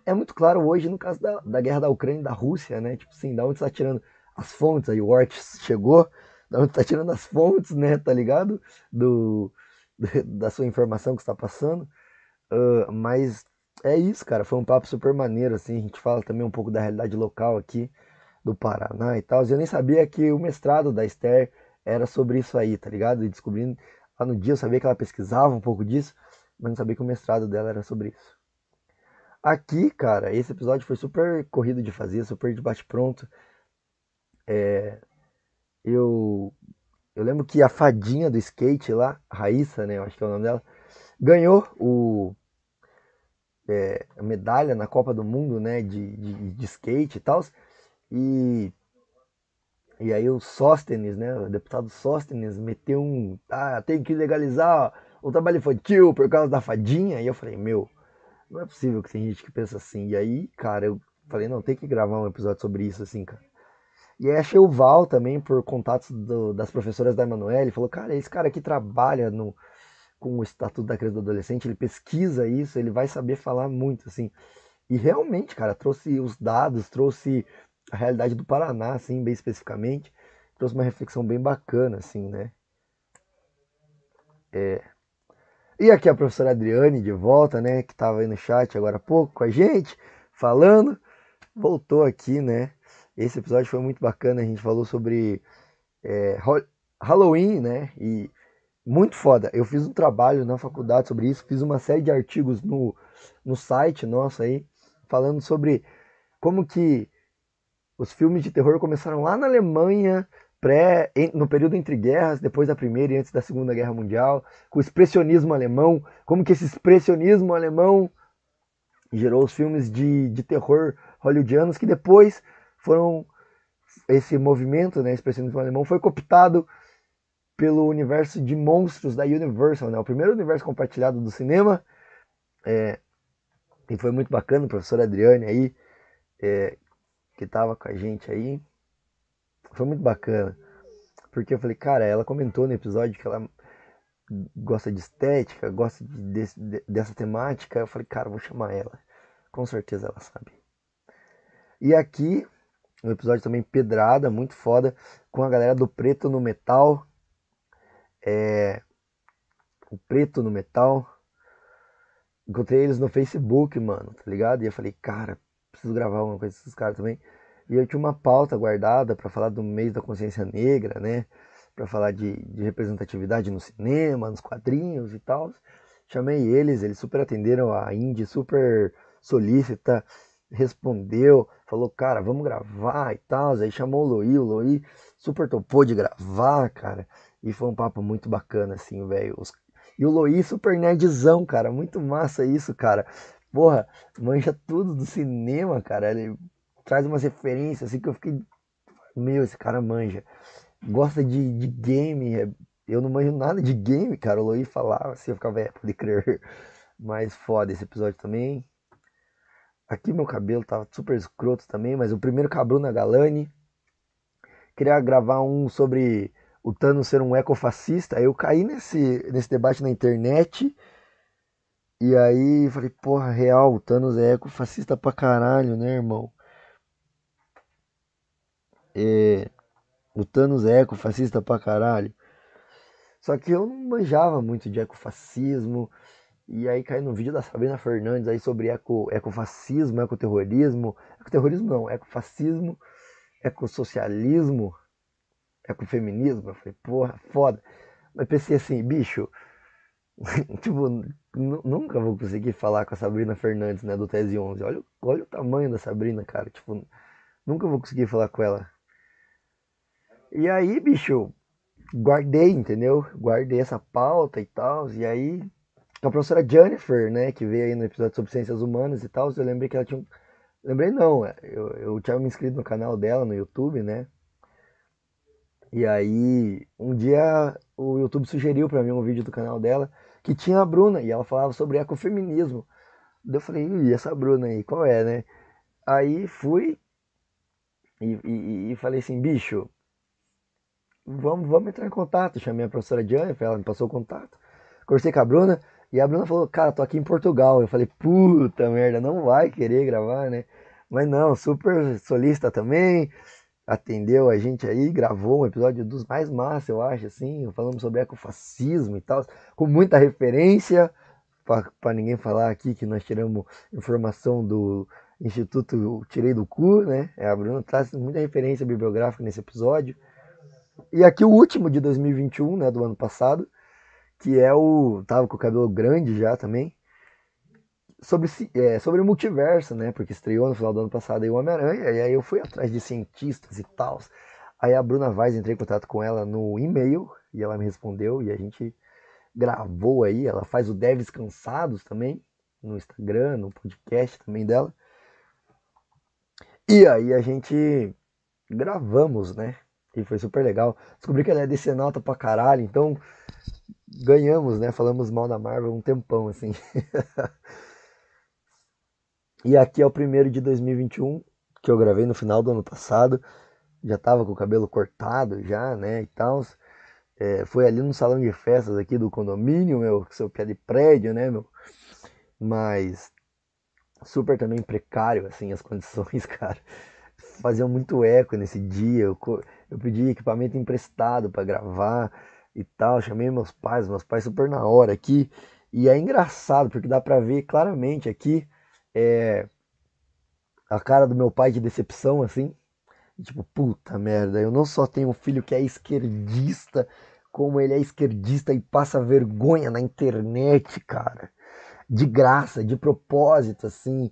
É muito claro hoje no caso da, da guerra da Ucrânia e da Rússia, né? Tipo assim, da onde está tirando as fontes, aí o Ortiz chegou, da onde tá tirando as fontes, né, tá ligado? Do, da sua informação que está passando. Uh, mas é isso, cara. Foi um papo super maneiro, assim. A gente fala também um pouco da realidade local aqui do Paraná e tal. Eu nem sabia que o mestrado da Esther era sobre isso aí, tá ligado? E descobrindo lá no dia eu sabia que ela pesquisava um pouco disso, mas não sabia que o mestrado dela era sobre isso. Aqui, cara, esse episódio foi super corrido de fazer, super de bate-pronto. É, eu, eu lembro que a fadinha do skate lá, Raíssa, né, eu acho que é o nome dela, ganhou o, é, medalha na Copa do Mundo, né, de, de, de skate e tal. E, e aí o Sóstenes, né, o deputado Sóstenes meteu um, ah, tem que legalizar o trabalho infantil por causa da fadinha. E eu falei, meu, não é possível que tem gente que pensa assim. E aí, cara, eu falei, não, tem que gravar um episódio sobre isso, assim, cara. E aí achei o Val também, por contatos do, das professoras da Emanuele, falou, cara, esse cara aqui trabalha no, com o Estatuto da Criança e do Adolescente, ele pesquisa isso, ele vai saber falar muito, assim. E realmente, cara, trouxe os dados, trouxe a realidade do Paraná, assim, bem especificamente, trouxe uma reflexão bem bacana, assim, né? É. E aqui a professora Adriane, de volta, né, que estava aí no chat agora há pouco com a gente, falando, voltou aqui, né, esse episódio foi muito bacana, a gente falou sobre é, Halloween, né? E muito foda. Eu fiz um trabalho na faculdade sobre isso, fiz uma série de artigos no, no site nosso aí, falando sobre como que os filmes de terror começaram lá na Alemanha, pré, no período entre guerras, depois da Primeira e antes da Segunda Guerra Mundial, com o expressionismo alemão, como que esse expressionismo alemão gerou os filmes de, de terror hollywoodianos que depois foram esse movimento, né, expressionismo alemão, foi cooptado pelo universo de monstros da Universal, né, o primeiro universo compartilhado do cinema, é, e foi muito bacana, o professor Adriane aí, é, que estava com a gente aí, foi muito bacana, porque eu falei, cara, ela comentou no episódio que ela gosta de estética, gosta de, de, dessa temática, eu falei, cara, vou chamar ela, com certeza ela sabe. E aqui um episódio também pedrada, muito foda, com a galera do Preto no Metal. É... O Preto no Metal. Encontrei eles no Facebook, mano, tá ligado? E eu falei, cara, preciso gravar uma coisa com esses caras também. E eu tinha uma pauta guardada para falar do mês da consciência negra, né? Para falar de, de, representatividade no cinema, nos quadrinhos e tal. Chamei eles, eles super atenderam a Indy super solícita, respondeu, falou, cara, vamos gravar e tal. Aí chamou o Loi, o Loi super topou de gravar, cara. E foi um papo muito bacana, assim, velho. E o Loi super nerdzão, cara. Muito massa isso, cara. Porra, manja tudo do cinema, cara. Ele traz umas referências, assim, que eu fiquei. Meu, esse cara manja. Gosta de, de game. É, eu não manjo nada de game, cara. O Loi falava assim, eu ficava, é, pode crer. <laughs> Mas foda esse episódio também. Aqui meu cabelo tava super escroto também, mas o primeiro cabelo na Galani. Queria gravar um sobre o Thanos ser um ecofascista. Eu caí nesse, nesse debate na internet. E aí falei, porra, real, o Thanos é ecofascista pra caralho, né, irmão? É, o Thanos é ecofascista pra caralho. Só que eu não manjava muito de ecofascismo. E aí cai no vídeo da Sabrina Fernandes aí sobre eco, ecofascismo, ecoterrorismo. Ecoterrorismo não, ecofascismo, ecossocialismo, ecofeminismo. Eu falei, porra, foda. Mas pensei assim, bicho, <laughs> tipo, nunca vou conseguir falar com a Sabrina Fernandes, né, do Tese 11. Olha, olha o tamanho da Sabrina, cara. Tipo, nunca vou conseguir falar com ela. E aí, bicho, guardei, entendeu? Guardei essa pauta e tal. E aí a professora Jennifer, né, que veio aí no episódio sobre ciências humanas e tal, eu lembrei que ela tinha. Lembrei não, é, eu, eu tinha me inscrito no canal dela no YouTube, né? E aí, um dia o YouTube sugeriu para mim um vídeo do canal dela que tinha a Bruna e ela falava sobre ecofeminismo. Daí eu falei, e essa Bruna aí, qual é, né? Aí fui e, e, e falei assim, bicho, vamos, vamos entrar em contato. Chamei a professora Jennifer, ela me passou o contato. Conversei com a Bruna, e a Bruna falou, cara, tô aqui em Portugal. Eu falei, puta merda, não vai querer gravar, né? Mas não, super solista também. Atendeu a gente aí, gravou um episódio dos mais massa, eu acho, assim, falando sobre ecofascismo e tal, com muita referência, para ninguém falar aqui que nós tiramos informação do Instituto Tirei do Cu, né? É, a Bruna traz muita referência bibliográfica nesse episódio. E aqui o último de 2021, né, do ano passado, que é o. Tava com o cabelo grande já também. Sobre, é, sobre o multiverso, né? Porque estreou no final do ano passado aí o Homem-Aranha, e aí eu fui atrás de cientistas e tal. Aí a Bruna Vaz, entrei em contato com ela no e-mail, e ela me respondeu, e a gente gravou aí. Ela faz o Devs Cansados também, no Instagram, no podcast também dela. E aí a gente gravamos, né? E foi super legal. Descobri que ela é decenalta pra caralho, então ganhamos, né? Falamos mal da Marvel um tempão, assim. <laughs> e aqui é o primeiro de 2021, que eu gravei no final do ano passado. Já tava com o cabelo cortado já, né, e tal. É, foi ali no salão de festas aqui do condomínio, meu, seu pé de prédio, né, meu. Mas super também precário, assim, as <laughs> condições, cara. Faziam muito eco nesse dia. Eu, eu pedi equipamento emprestado para gravar e tal. Chamei meus pais, meus pais super na hora aqui. E é engraçado, porque dá pra ver claramente aqui é, a cara do meu pai de decepção, assim. Tipo, puta merda, eu não só tenho um filho que é esquerdista, como ele é esquerdista e passa vergonha na internet, cara. De graça, de propósito, assim.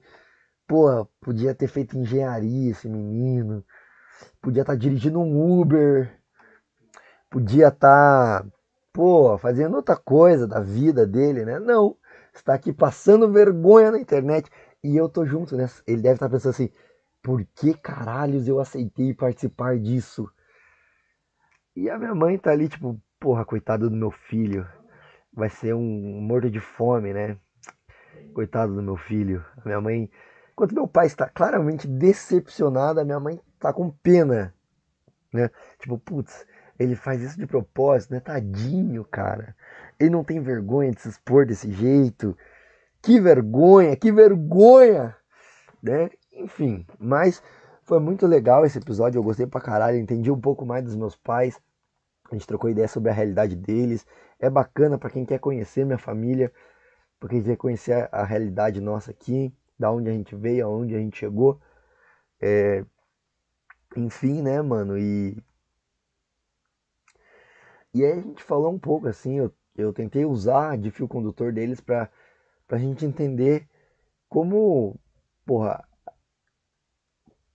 Pô, podia ter feito engenharia esse menino. Podia estar tá dirigindo um Uber podia estar, tá, pô, fazendo outra coisa da vida dele, né? Não, está aqui passando vergonha na internet e eu tô junto, né? Ele deve estar tá pensando assim, por que caralhos eu aceitei participar disso? E a minha mãe tá ali, tipo, porra, coitado do meu filho, vai ser um morto de fome, né? Coitado do meu filho. A minha mãe, enquanto meu pai está claramente decepcionado, a minha mãe tá com pena, né? Tipo, putz, ele faz isso de propósito, né? Tadinho, cara. Ele não tem vergonha de se expor desse jeito. Que vergonha, que vergonha! Né? Enfim, mas foi muito legal esse episódio. Eu gostei pra caralho. Entendi um pouco mais dos meus pais. A gente trocou ideia sobre a realidade deles. É bacana para quem quer conhecer minha família, para quem quer conhecer a realidade nossa aqui, da onde a gente veio, aonde a gente chegou. É... Enfim, né, mano? E e aí a gente falou um pouco assim, eu, eu tentei usar de fio condutor deles para a gente entender como porra,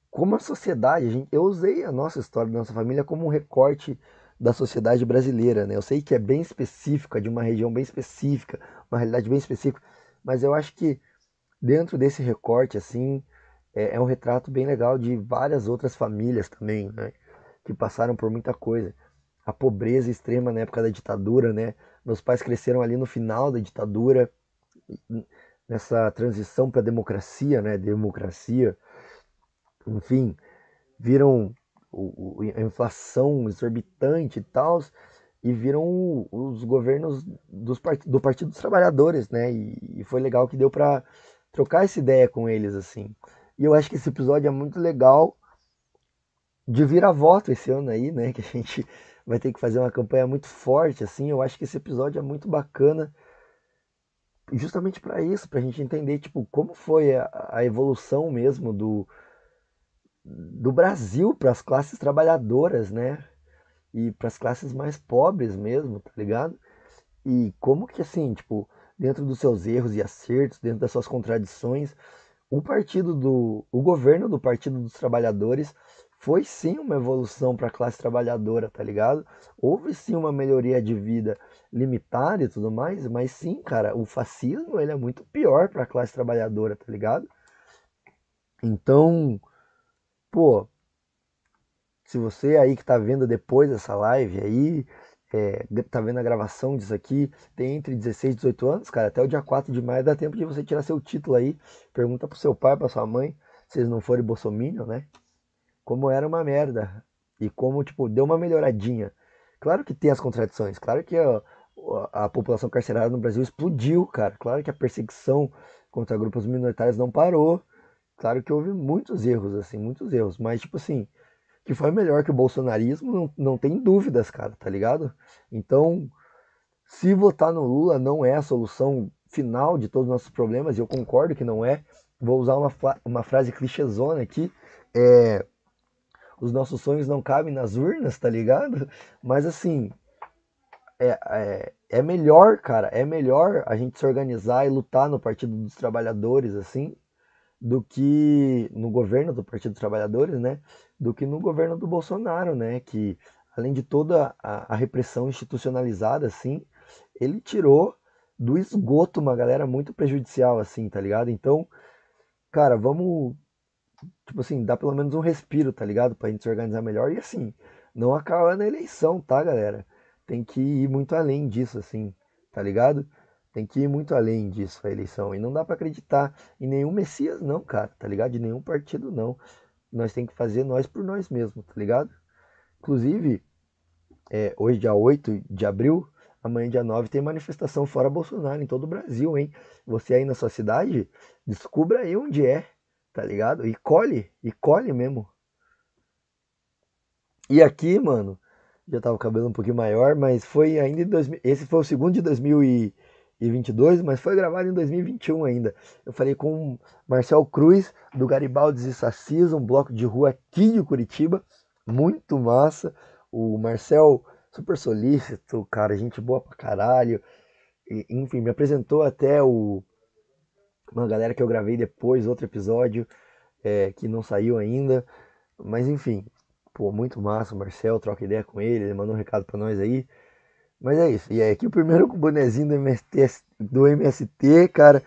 como a sociedade, a gente, eu usei a nossa história da nossa família como um recorte da sociedade brasileira, né? Eu sei que é bem específica, de uma região bem específica, uma realidade bem específica, mas eu acho que dentro desse recorte, assim, é, é um retrato bem legal de várias outras famílias também, né? Que passaram por muita coisa. A pobreza extrema na época da ditadura, né? Meus pais cresceram ali no final da ditadura, nessa transição para democracia, né? Democracia, enfim, viram o, a inflação exorbitante e tal, e viram os governos dos part, do Partido dos Trabalhadores, né? E, foi legal que deu para trocar essa ideia com eles, assim. E eu acho que esse episódio é muito legal de virar voto esse ano aí, né? <laughs> Que a gente vai ter que fazer uma campanha muito forte, assim. Eu acho que esse episódio é muito bacana justamente para isso, para a gente entender, tipo, como foi a, a evolução mesmo do, do Brasil para as classes trabalhadoras, né? E para as classes mais pobres mesmo, tá ligado? E como que assim, tipo, dentro dos seus erros e acertos, dentro das suas contradições, o partido do o governo do Partido dos Trabalhadores foi sim uma evolução para a classe trabalhadora, tá ligado? Houve sim uma melhoria de vida limitada e tudo mais, mas sim, cara, o fascismo ele é muito pior para a classe trabalhadora, tá ligado? Então, pô, se você aí que tá vendo depois dessa live aí, é, tá vendo a gravação disso aqui, tem entre 16 e 18 anos, cara, até o dia 4 de maio dá tempo de você tirar seu título aí. Pergunta pro seu pai, pra sua mãe, se eles não forem bolsominion, né? Como era uma merda. E como, tipo, deu uma melhoradinha. Claro que tem as contradições, claro que a, a população carcerária no Brasil explodiu, cara. Claro que a perseguição contra grupos minoritários não parou. Claro que houve muitos erros, assim, muitos erros. Mas, tipo assim, que foi melhor que o bolsonarismo, não, não tem dúvidas, cara, tá ligado? Então, se votar no Lula não é a solução final de todos os nossos problemas, e eu concordo que não é, vou usar uma, uma frase clichêzona aqui, é, os nossos sonhos não cabem nas urnas, tá ligado? Mas assim, é, é, é melhor, cara, é melhor a gente se organizar e lutar no Partido dos Trabalhadores, assim, do que no governo do Partido dos Trabalhadores, né? Do que no governo do Bolsonaro, né? Que além de toda a, a repressão institucionalizada, assim, ele tirou do esgoto uma galera muito prejudicial, assim, tá ligado? Então, cara, vamos, tipo assim, dar pelo menos um respiro, tá ligado? Pra gente se organizar melhor. E assim, não acaba na eleição, tá, galera? Tem que ir muito além disso, assim, tá ligado? Tem que ir muito além disso a eleição. E não dá para acreditar em nenhum Messias, não, cara, tá ligado? De nenhum partido, não. Nós tem que fazer nós por nós mesmos, tá ligado? Inclusive, é, hoje, dia 8 de abril, amanhã, dia 9, tem manifestação fora Bolsonaro em todo o Brasil, hein? Você aí na sua cidade, descubra aí onde é, tá ligado? E colhe, e colhe mesmo. E aqui, mano, já tava o cabelo um pouquinho maior, mas foi ainda em 2000, esse foi o segundo de 2000 e 2022, mas foi gravado em 2021 ainda. Eu falei com Marcel Cruz, do Garibaldi e Sassis, um bloco de rua aqui de Curitiba, muito massa. O Marcel, super solícito, cara, gente boa pra caralho. E, enfim, me apresentou até o uma galera que eu gravei depois, outro episódio, é, que não saiu ainda. Mas enfim, pô, muito massa. O Marcel troca ideia com ele, ele mandou um recado pra nós aí. Mas é isso. E é aqui o primeiro <laughs> com o bonezinho do MST, do MST, cara.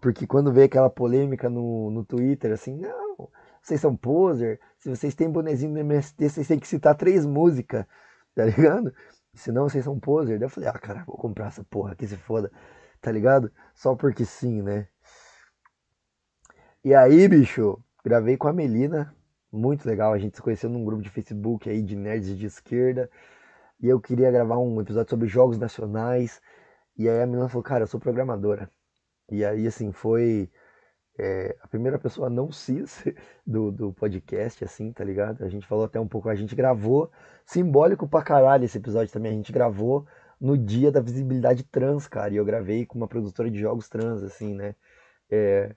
Porque quando veio aquela polêmica no, no Twitter, assim, não, vocês são poser. Se vocês têm bonezinho do MST, vocês têm que citar três músicas, tá ligado? Senão vocês são poser. Daí eu falei, ah, cara, vou comprar essa porra aqui, se foda, tá ligado? Só porque sim, né? E aí, bicho, gravei com a Melina, muito legal. A gente se conheceu num grupo de Facebook aí de nerds de esquerda e eu queria gravar um episódio sobre jogos nacionais. E aí a menina falou, cara, eu sou programadora. E aí, assim, foi é, a primeira pessoa não cis <laughs> do, do podcast, assim, tá ligado? A gente falou até um pouco, a gente gravou, simbólico pra caralho esse episódio também, a gente gravou no dia da visibilidade trans, cara. E eu gravei com uma produtora de jogos trans, assim, né? É,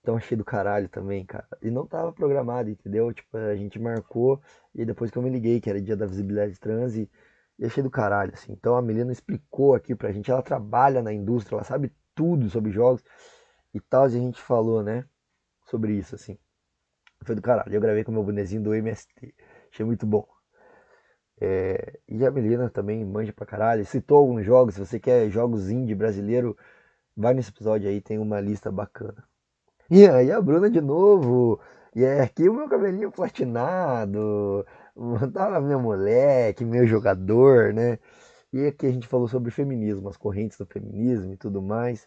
então achei do caralho também, cara. E não tava programado, entendeu? Tipo, a gente marcou e depois que eu me liguei que era dia da visibilidade trans e e achei do caralho, assim. Então a Melina explicou aqui pra gente, ela trabalha na indústria, ela sabe tudo sobre jogos e tal, e a gente falou, né, sobre isso, assim. Foi do caralho. Eu gravei com meu bonezinho do MST. Achei muito bom. É, e a Melina também manja pra caralho. Citou alguns jogos. Se você quer jogos indie brasileiro, vai nesse episódio aí, tem uma lista bacana. E aí a Bruna de novo. E aqui o meu cabelinho platinado. <laughs> Tava meu moleque, meu jogador, né? E aqui a gente falou sobre feminismo, as correntes do feminismo e tudo mais.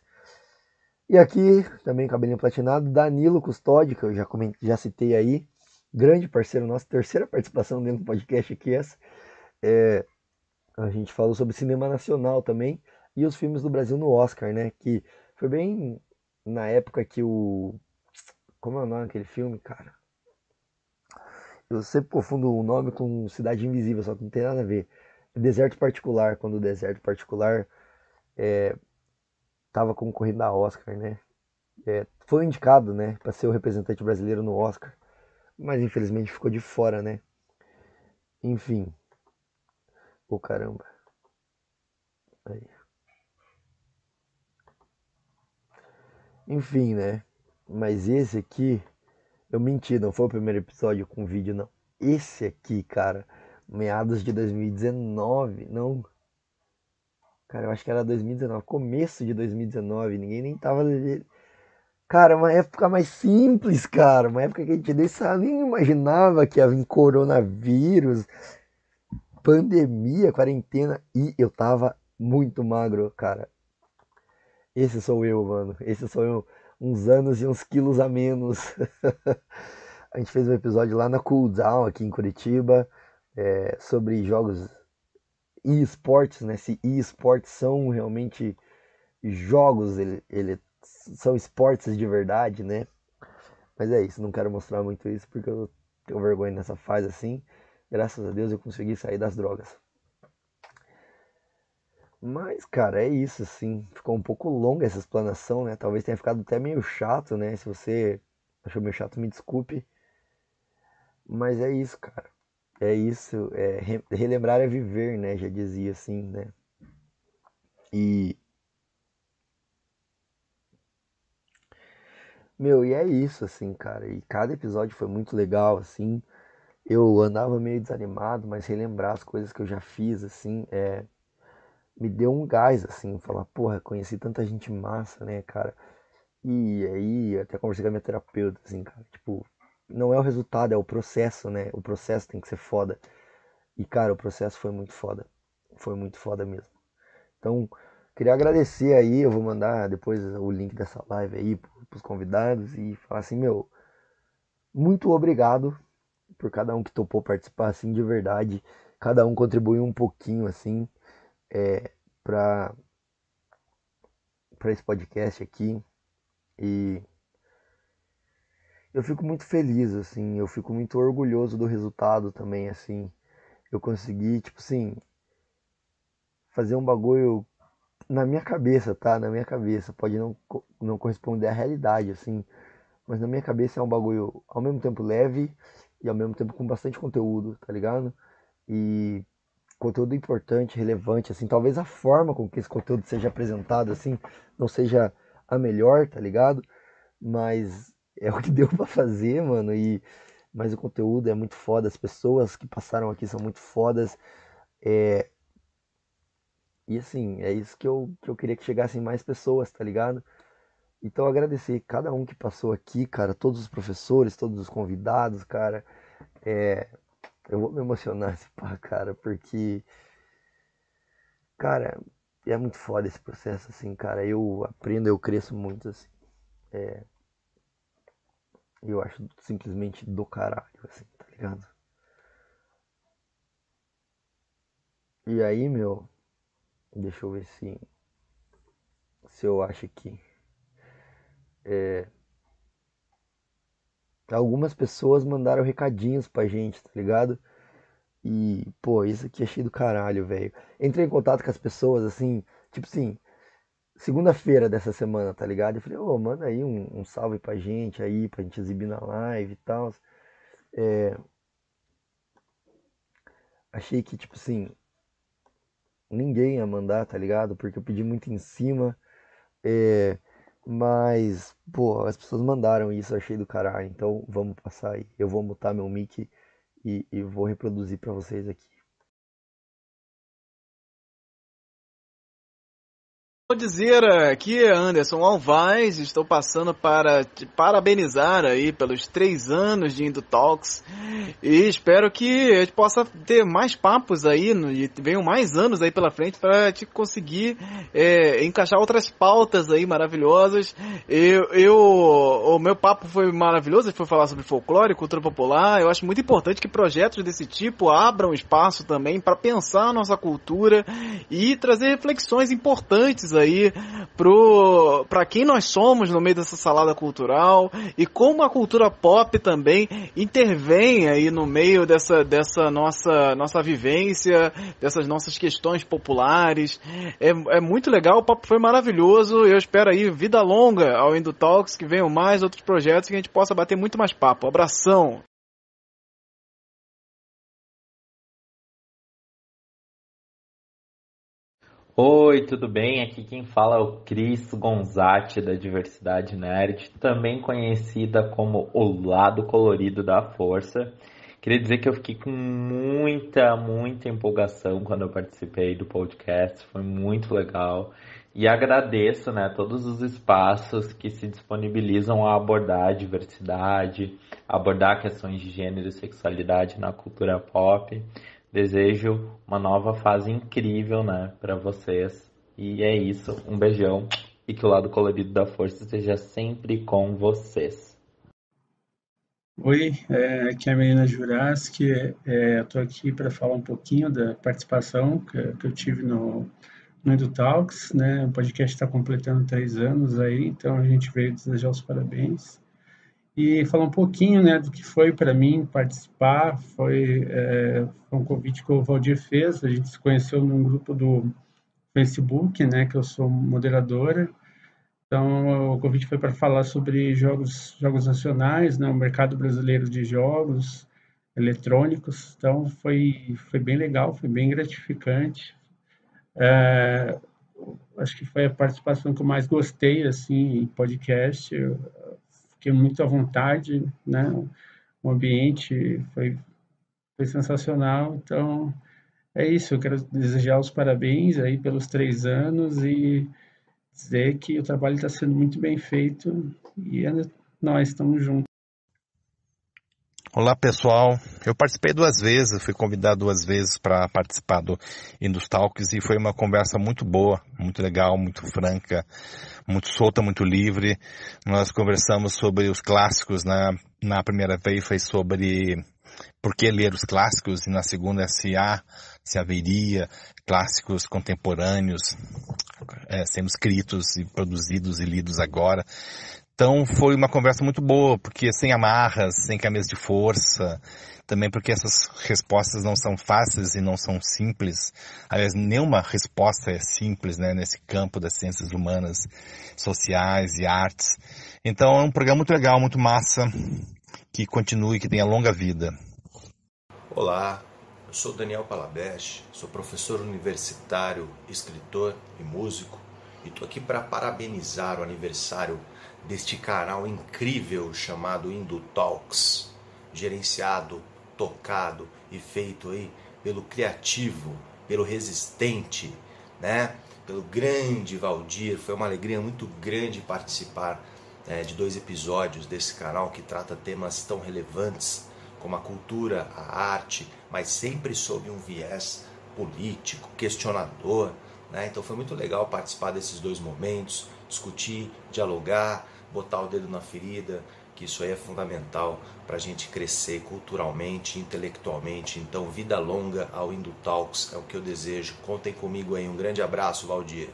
E aqui também cabelinho platinado, Danilo Custódio, que eu já, comentei, já citei aí, grande parceiro nosso, terceira participação dentro do podcast aqui essa. É, a gente falou sobre cinema nacional também e os filmes do Brasil no Oscar, né? Que foi bem na época que o. Como é o nome daquele filme, cara? Eu sempre confundo o nome com Cidade Invisível, só que não tem nada a ver. Deserto Particular, quando o Deserto Particular é, tava concorrendo a Oscar, né? É, foi indicado, né, para ser o representante brasileiro no Oscar, mas infelizmente ficou de fora, né? Enfim. Ô oh, caramba. Aí. Enfim, né? Mas esse aqui, eu menti, não foi o primeiro episódio com vídeo, não. Esse aqui, cara, meados de 2019, não. Cara, eu acho que era 2019, começo de 2019, ninguém nem tava. Cara, uma época mais simples, cara. Uma época que a gente nem, nem imaginava que ia vir coronavírus, pandemia, quarentena. E eu tava muito magro, cara. Esse sou eu, mano. Esse sou eu. Uns anos e uns quilos a menos. <laughs> a gente fez um episódio lá na Cooldown, aqui em Curitiba é, sobre jogos e-sports, né? Se e-sports são realmente jogos, ele, ele são esportes de verdade, né? Mas é isso, não quero mostrar muito isso porque eu tenho vergonha nessa fase assim. Graças a Deus eu consegui sair das drogas. Mas, cara, é isso, assim. Ficou um pouco longa essa explanação, né? Talvez tenha ficado até meio chato, né? Se você achou meio chato, me desculpe. Mas é isso, cara. É isso, é, relembrar é viver, né? Já dizia assim, né? E. Meu, e é isso, assim, cara. E cada episódio foi muito legal, assim. Eu andava meio desanimado, mas relembrar as coisas que eu já fiz, assim, é. Me deu um gás, assim, falar, porra, conheci tanta gente massa, né, cara. E aí, até conversei com a minha terapeuta, assim, cara. Tipo, não é o resultado, é o processo, né? O processo tem que ser foda. E, cara, o processo foi muito foda. Foi muito foda mesmo. Então, queria agradecer aí. Eu vou mandar depois o link dessa live aí pros convidados e falar assim: meu, muito obrigado por cada um que topou participar, assim, de verdade. Cada um contribuiu um pouquinho, assim, é, pra esse podcast aqui. E eu fico muito feliz, assim, eu fico muito orgulhoso do resultado também, assim. Eu consegui, tipo assim, fazer um bagulho na minha cabeça, tá? Na minha cabeça. Pode não, não corresponder à realidade, assim. Mas na minha cabeça é um bagulho ao mesmo tempo leve e ao mesmo tempo com bastante conteúdo, tá ligado? E conteúdo importante, relevante, assim. Talvez a forma com que esse conteúdo seja apresentado, assim, não seja a melhor, tá ligado? Mas é o que deu para fazer, mano. E mas o conteúdo é muito foda, as pessoas que passaram aqui são muito fodas. É... E assim, é isso que eu, que eu queria que chegassem mais pessoas, tá ligado? Então agradecer cada um que passou aqui, cara, todos os professores, todos os convidados, cara. É... Eu vou me emocionar <laughs> esse cara, porque. Cara, é muito foda esse processo, assim, cara. Eu aprendo, eu cresço muito, assim. É... Eu acho simplesmente do caralho, assim, tá ligado? E aí, meu, deixa eu ver se se eu acho que é, algumas pessoas mandaram recadinhos pra gente, tá ligado? E, pô, isso aqui achei do caralho, velho. Entrei em contato com as pessoas, assim, tipo assim, segunda-feira dessa semana, tá ligado? Eu falei, ô, oh, manda aí um, um, salve pra gente aí, pra gente exibir na live e tal. É... Achei que, tipo assim, ninguém ia mandar, tá ligado? Porque eu pedi muito em cima. É... Mas, pô, as pessoas mandaram isso, achei do caralho. Então vamos passar aí. Eu vou mutar meu mic e, e vou reproduzir para vocês aqui. Vou dizer aqui, Anderson Alvaz, estou passando para te parabenizar aí pelos três anos de Indo Talks e espero que a gente possa ter mais papos aí e venham mais anos aí pela frente para te conseguir é, encaixar outras pautas aí maravilhosas. Eu, eu, o meu papo foi maravilhoso, foi falar sobre folclore, cultura popular. Eu acho muito importante que projetos desse tipo abram espaço também para pensar a nossa cultura e trazer reflexões importantes aí aí para quem nós somos no meio dessa salada cultural e como a cultura pop também intervém aí no meio dessa, dessa nossa, nossa vivência, dessas nossas questões populares. É, é muito legal, o papo foi maravilhoso. Eu espero aí vida longa ao Indo Talks, que venham mais outros projetos que a gente possa bater muito mais papo. Abração! Oi, tudo bem? Aqui quem fala é o Cris Gonzatti da Diversidade Nerd, também conhecida como o lado colorido da força. Queria dizer que eu fiquei com muita, muita empolgação quando eu participei do podcast, foi muito legal. E agradeço, né, todos os espaços que se disponibilizam a abordar a diversidade, abordar questões de gênero e sexualidade na cultura pop. Desejo uma nova fase incrível, né, para vocês. E é isso. Um beijão e que o lado colorido da força esteja sempre com vocês. Oi, é, aqui é a Menina Jurassic. É, Estou aqui para falar um pouquinho da participação que, que eu tive no, no EduTalks, né? O podcast está completando três anos aí, então a gente veio desejar os parabéns e falar um pouquinho né, do que foi para mim participar. Foi, é, foi, um convite que o Valdir fez, a gente se conheceu num grupo do Facebook, né, que eu sou moderadora. Então, o convite foi para falar sobre jogos, jogos nacionais, né, o mercado brasileiro de jogos eletrônicos. Então, foi, foi bem legal, foi bem gratificante. É, acho que foi a participação que eu mais gostei, assim, em podcast. Eu, fiquei muito à vontade, né? O ambiente foi, foi sensacional. Então, é isso. Eu quero desejar os parabéns aí pelos três anos e dizer que o trabalho está sendo muito bem feito e é, nós estamos juntos. Olá pessoal, eu participei duas vezes, fui convidado duas vezes para participar do Indus Talks e foi uma conversa muito boa, muito legal, muito franca, muito solta, muito livre. Nós conversamos sobre os clássicos, né? na primeira vez foi sobre por que ler os clássicos e na segunda se há, se haveria clássicos contemporâneos é, sendo escritos e produzidos e lidos agora. Então foi uma conversa muito boa, porque sem amarras, sem camisa de força, também porque essas respostas não são fáceis e não são simples. Aliás, nenhuma resposta é simples né, nesse campo das ciências humanas, sociais e artes. Então é um programa muito legal, muito massa, que continue, que tenha longa vida. Olá, eu sou Daniel Palabeste, sou professor universitário, escritor e músico e estou aqui para parabenizar o aniversário deste canal incrível chamado Indo Talks, gerenciado, tocado e feito aí pelo criativo, pelo resistente, né? Pelo grande Valdir. Foi uma alegria muito grande participar é, de dois episódios desse canal que trata temas tão relevantes como a cultura, a arte, mas sempre sob um viés político, questionador. Né? Então foi muito legal participar desses dois momentos, discutir, dialogar, botar o dedo na ferida, que isso aí é fundamental para a gente crescer culturalmente, intelectualmente. Então, vida longa ao Indo Talks é o que eu desejo. Contem comigo aí. Um grande abraço, Valdir.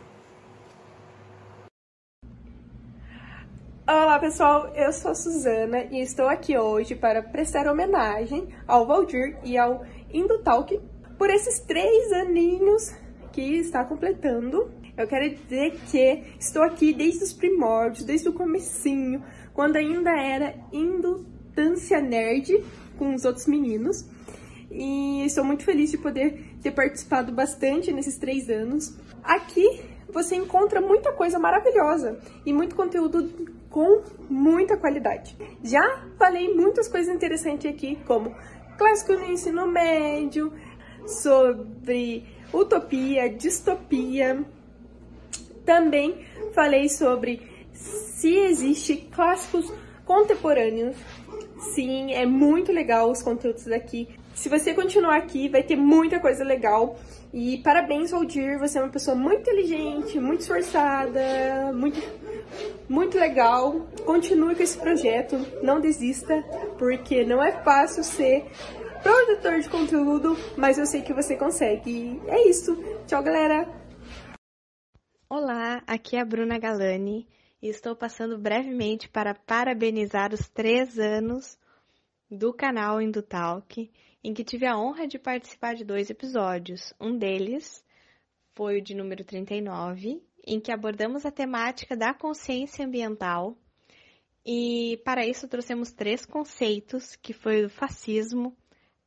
Olá pessoal, eu sou a Suzana e estou aqui hoje para prestar homenagem ao Valdir e ao Indo Talk por esses três aninhos que está completando eu quero dizer que estou aqui desde os primórdios, desde o comecinho, quando ainda era Indutância Nerd com os outros meninos. E estou muito feliz de poder ter participado bastante nesses três anos. Aqui você encontra muita coisa maravilhosa e muito conteúdo com muita qualidade. Já falei muitas coisas interessantes aqui, como clássico no ensino médio, sobre utopia, distopia. Também falei sobre se existe clássicos contemporâneos. Sim, é muito legal os conteúdos daqui. Se você continuar aqui, vai ter muita coisa legal. E parabéns, Valdir, você é uma pessoa muito inteligente, muito esforçada, muito, muito legal. Continue com esse projeto, não desista, porque não é fácil ser produtor de conteúdo, mas eu sei que você consegue. É isso. Tchau, galera! Olá, aqui é a Bruna Galani e estou passando brevemente para parabenizar os três anos do canal Indutalk, em que tive a honra de participar de dois episódios. Um deles foi o de número 39, em que abordamos a temática da consciência ambiental. E para isso trouxemos três conceitos, que foi o fascismo,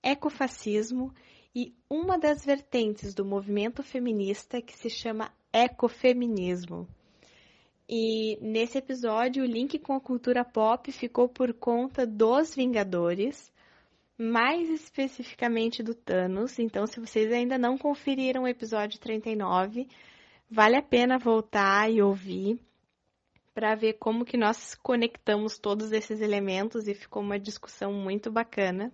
ecofascismo e uma das vertentes do movimento feminista que se chama ecofeminismo. E nesse episódio, o link com a cultura pop ficou por conta dos Vingadores, mais especificamente do Thanos. Então, se vocês ainda não conferiram o episódio 39, vale a pena voltar e ouvir para ver como que nós conectamos todos esses elementos e ficou uma discussão muito bacana.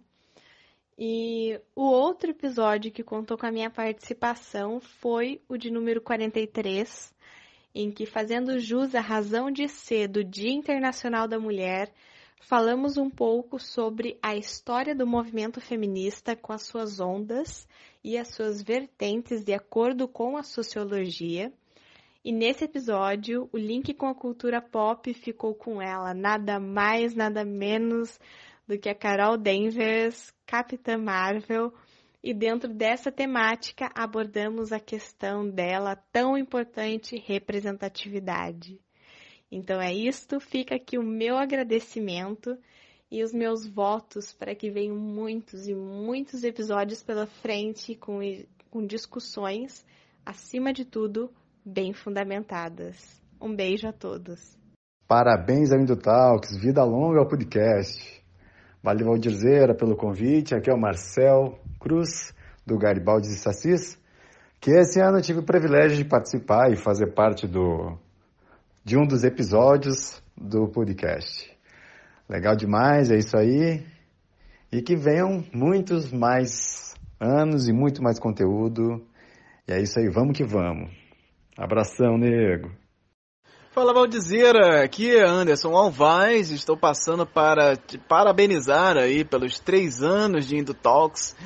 E o outro episódio que contou com a minha participação foi o de número 43, em que, fazendo jus à razão de ser do Dia Internacional da Mulher, falamos um pouco sobre a história do movimento feminista com as suas ondas e as suas vertentes de acordo com a sociologia. E nesse episódio, o link com a cultura pop ficou com ela, nada mais, nada menos do que a Carol Danvers, Capitã Marvel, e dentro dessa temática abordamos a questão dela tão importante representatividade. Então é isto, fica aqui o meu agradecimento e os meus votos para que venham muitos e muitos episódios pela frente com, com discussões, acima de tudo, bem fundamentadas. Um beijo a todos. Parabéns ao Indutalks, vida longa ao podcast. Valeu, Valdirzeira, pelo convite. Aqui é o Marcel Cruz, do Garibaldi e Sassis, que esse ano eu tive o privilégio de participar e fazer parte do, de um dos episódios do podcast. Legal demais, é isso aí. E que venham muitos mais anos e muito mais conteúdo. E é isso aí, vamos que vamos. Abração, nego. Fala Valdizeira, aqui é Anderson Alvaz, estou passando para te parabenizar aí pelos três anos de Indo Talks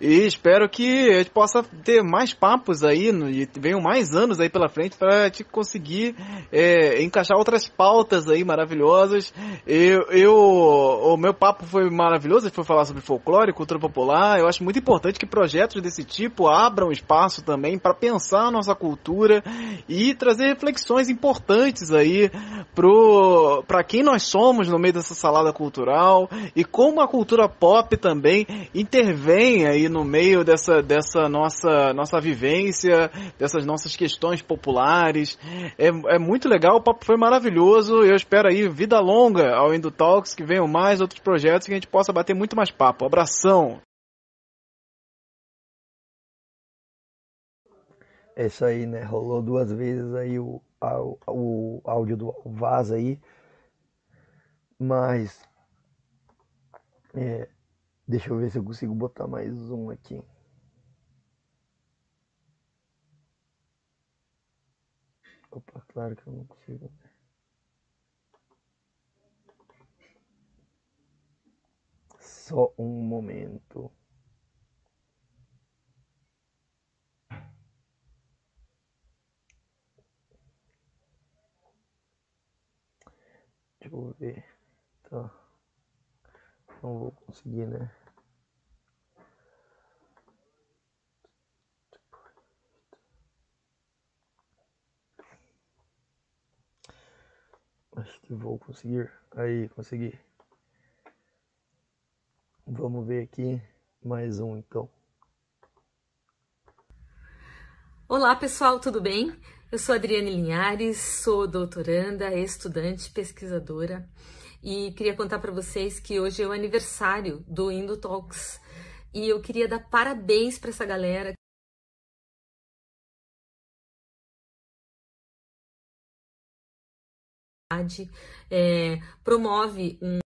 e espero que a gente possa ter mais papos aí e venham mais anos aí pela frente para te conseguir é, encaixar outras pautas aí maravilhosas. Eu, eu, o meu papo foi maravilhoso, foi falar sobre folclore, cultura popular. Eu acho muito importante que projetos desse tipo abram espaço também para pensar a nossa cultura e trazer reflexões importantes aí para quem nós somos no meio dessa salada cultural e como a cultura pop também intervém aí no meio dessa, dessa nossa, nossa vivência, dessas nossas questões populares. É, é muito legal, o papo foi maravilhoso. Eu espero aí vida longa ao Indo Talks, que venham mais outros projetos que a gente possa bater muito mais papo. Abração! É isso aí, né? Rolou duas vezes aí o, o áudio do Vaz aí. Mas. É, deixa eu ver se eu consigo botar mais um aqui. Opa, claro que eu não consigo. Só um momento. Deixa eu ver. Tá. Não vou conseguir, né? Acho que vou conseguir. Aí, consegui. Vamos ver aqui mais um então. Olá pessoal, tudo bem? Eu sou Adriane Linhares, sou doutoranda, estudante, pesquisadora e queria contar para vocês que hoje é o aniversário do Indo Talks e eu queria dar parabéns para essa galera. É, promove um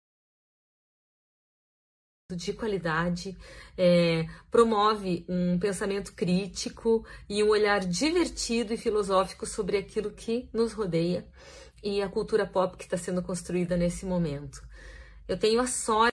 de qualidade, é, promove um pensamento crítico e um olhar divertido e filosófico sobre aquilo que nos rodeia e a cultura pop que está sendo construída nesse momento. Eu tenho a sorte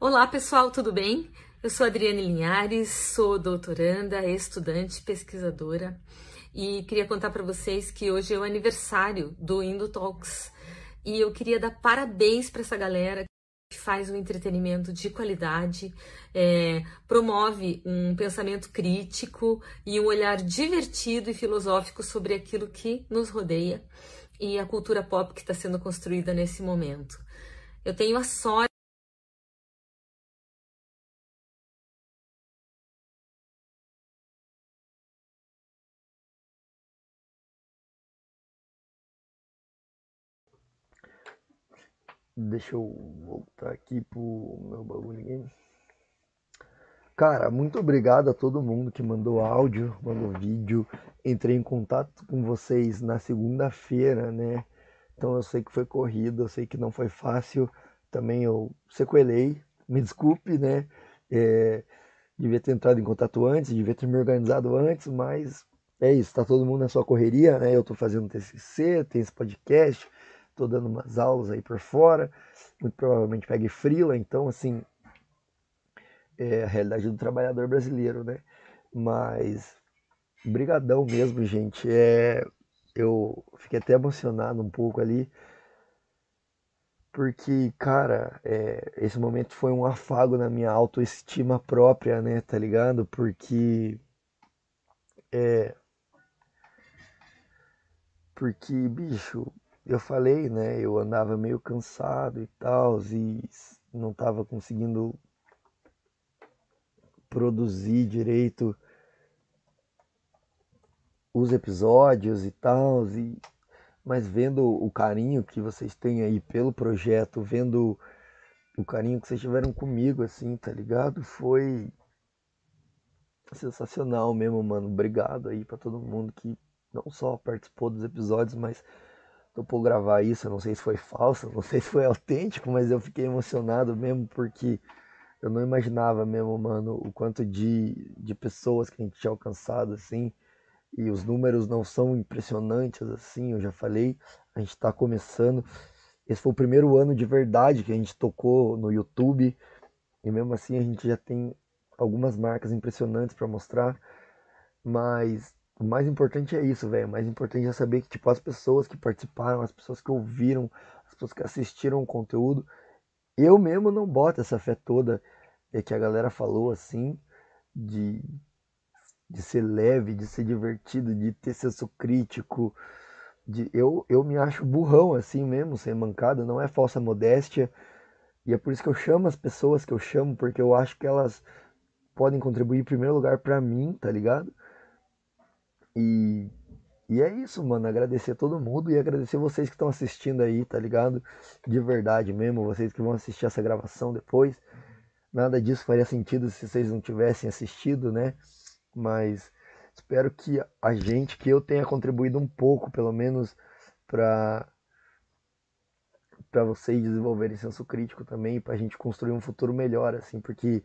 Olá pessoal, tudo bem? Eu sou Adriane Linhares, sou doutoranda, estudante, pesquisadora e queria contar para vocês que hoje é o aniversário do Indo Talks e eu queria dar parabéns para essa galera que faz um entretenimento de qualidade, é, promove um pensamento crítico e um olhar divertido e filosófico sobre aquilo que nos rodeia e a cultura pop que está sendo construída nesse momento. Eu tenho a sorte Deixa eu voltar aqui pro meu bagulho. Cara, muito obrigado a todo mundo que mandou áudio, mandou vídeo. Entrei em contato com vocês na segunda-feira, né? Então eu sei que foi corrido, eu sei que não foi fácil. Também eu sequelei, me desculpe, né? É, devia ter entrado em contato antes, devia ter me organizado antes, mas é isso, tá todo mundo na sua correria, né? Eu tô fazendo TCC, tem esse podcast, Estou dando umas aulas aí por fora, muito provavelmente pegue frila, então assim, é a realidade do trabalhador brasileiro, né? Mas brigadão mesmo, gente. É, eu fiquei até emocionado um pouco ali, porque, cara, é, esse momento foi um afago na minha autoestima própria, né? Tá ligado? Porque é, porque, bicho, eu falei, né? Eu andava meio cansado e tal, e não estava conseguindo produzir direito os episódios e tal, e mas vendo o carinho que vocês têm aí pelo projeto, vendo o carinho que vocês tiveram comigo, assim, tá ligado? Foi sensacional mesmo, mano. Obrigado aí para todo mundo que não só participou dos episódios, mas topou gravar isso. Não sei se foi falso, <laughs> não sei se foi autêntico, mas eu fiquei emocionado mesmo porque eu não imaginava mesmo, mano, o quanto de, de pessoas que a gente tinha alcançado, assim. E os números não são impressionantes, assim, eu já falei. A gente está começando. Esse foi o primeiro ano de verdade que a gente tocou no YouTube. E mesmo assim a gente já tem algumas marcas impressionantes para mostrar. Mas o mais importante é isso, velho. O mais importante é saber que, tipo, as pessoas que participaram, as pessoas que ouviram, as pessoas que assistiram o conteúdo, eu mesmo não boto essa fé toda é que a galera falou, assim, de, de ser leve, de ser divertido, de ter senso crítico. De, eu, eu me acho burrão, assim mesmo, sem mancada, não é falsa modéstia. E é por isso que eu chamo as pessoas que eu chamo, porque eu acho que elas podem contribuir em primeiro lugar para mim, tá ligado? E, e é isso, mano. Agradecer todo mundo e agradecer vocês que estão assistindo aí, tá ligado? De verdade mesmo, vocês que vão assistir essa gravação depois. Nada disso faria sentido se vocês não tivessem assistido, né? Mas espero que a gente, que eu tenha contribuído um pouco, pelo menos, para para vocês desenvolverem senso crítico também, para a gente construir um futuro melhor, assim, porque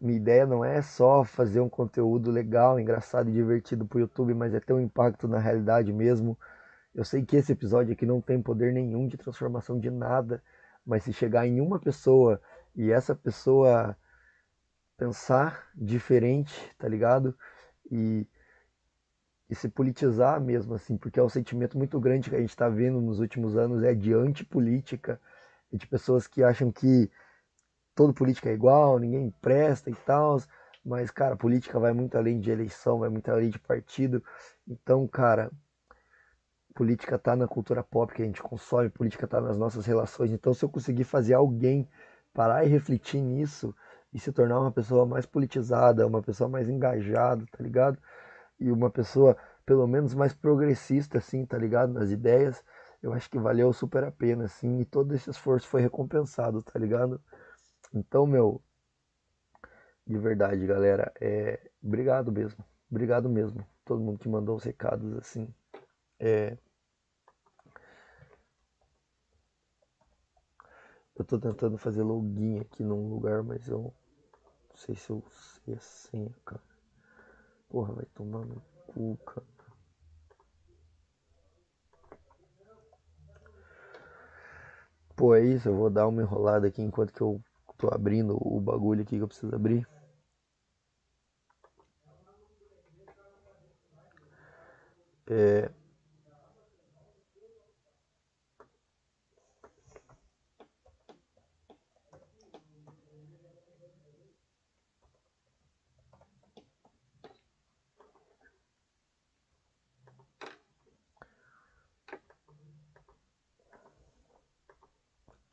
minha ideia não é só fazer um conteúdo legal, engraçado e divertido para o YouTube, mas é ter um impacto na realidade mesmo. Eu sei que esse episódio aqui não tem poder nenhum de transformação de nada, mas se chegar em uma pessoa e essa pessoa pensar diferente, tá ligado? E, e se politizar mesmo, assim, porque é um sentimento muito grande que a gente está vendo nos últimos anos, é de antipolítica, e de pessoas que acham que todo político é igual, ninguém presta e tal. Mas, cara, política vai muito além de eleição, vai muito além de partido. Então, cara, política tá na cultura pop que a gente consome, política tá nas nossas relações. Então, se eu conseguir fazer alguém parar e refletir nisso e se tornar uma pessoa mais politizada, uma pessoa mais engajada, tá ligado? E uma pessoa pelo menos mais progressista, assim, tá ligado? Nas ideias, eu acho que valeu super a pena, assim, e todo esse esforço foi recompensado, tá ligado? Então, meu, de verdade, galera, é, obrigado mesmo, obrigado mesmo, todo mundo que mandou os recados, assim, é, eu tô tentando fazer login aqui num lugar, mas eu não sei se eu sei a senha, cara. Porra, vai tomar no cu, cara. Pô, é isso, eu vou dar uma enrolada aqui enquanto que eu tô abrindo o bagulho aqui que eu preciso abrir. É...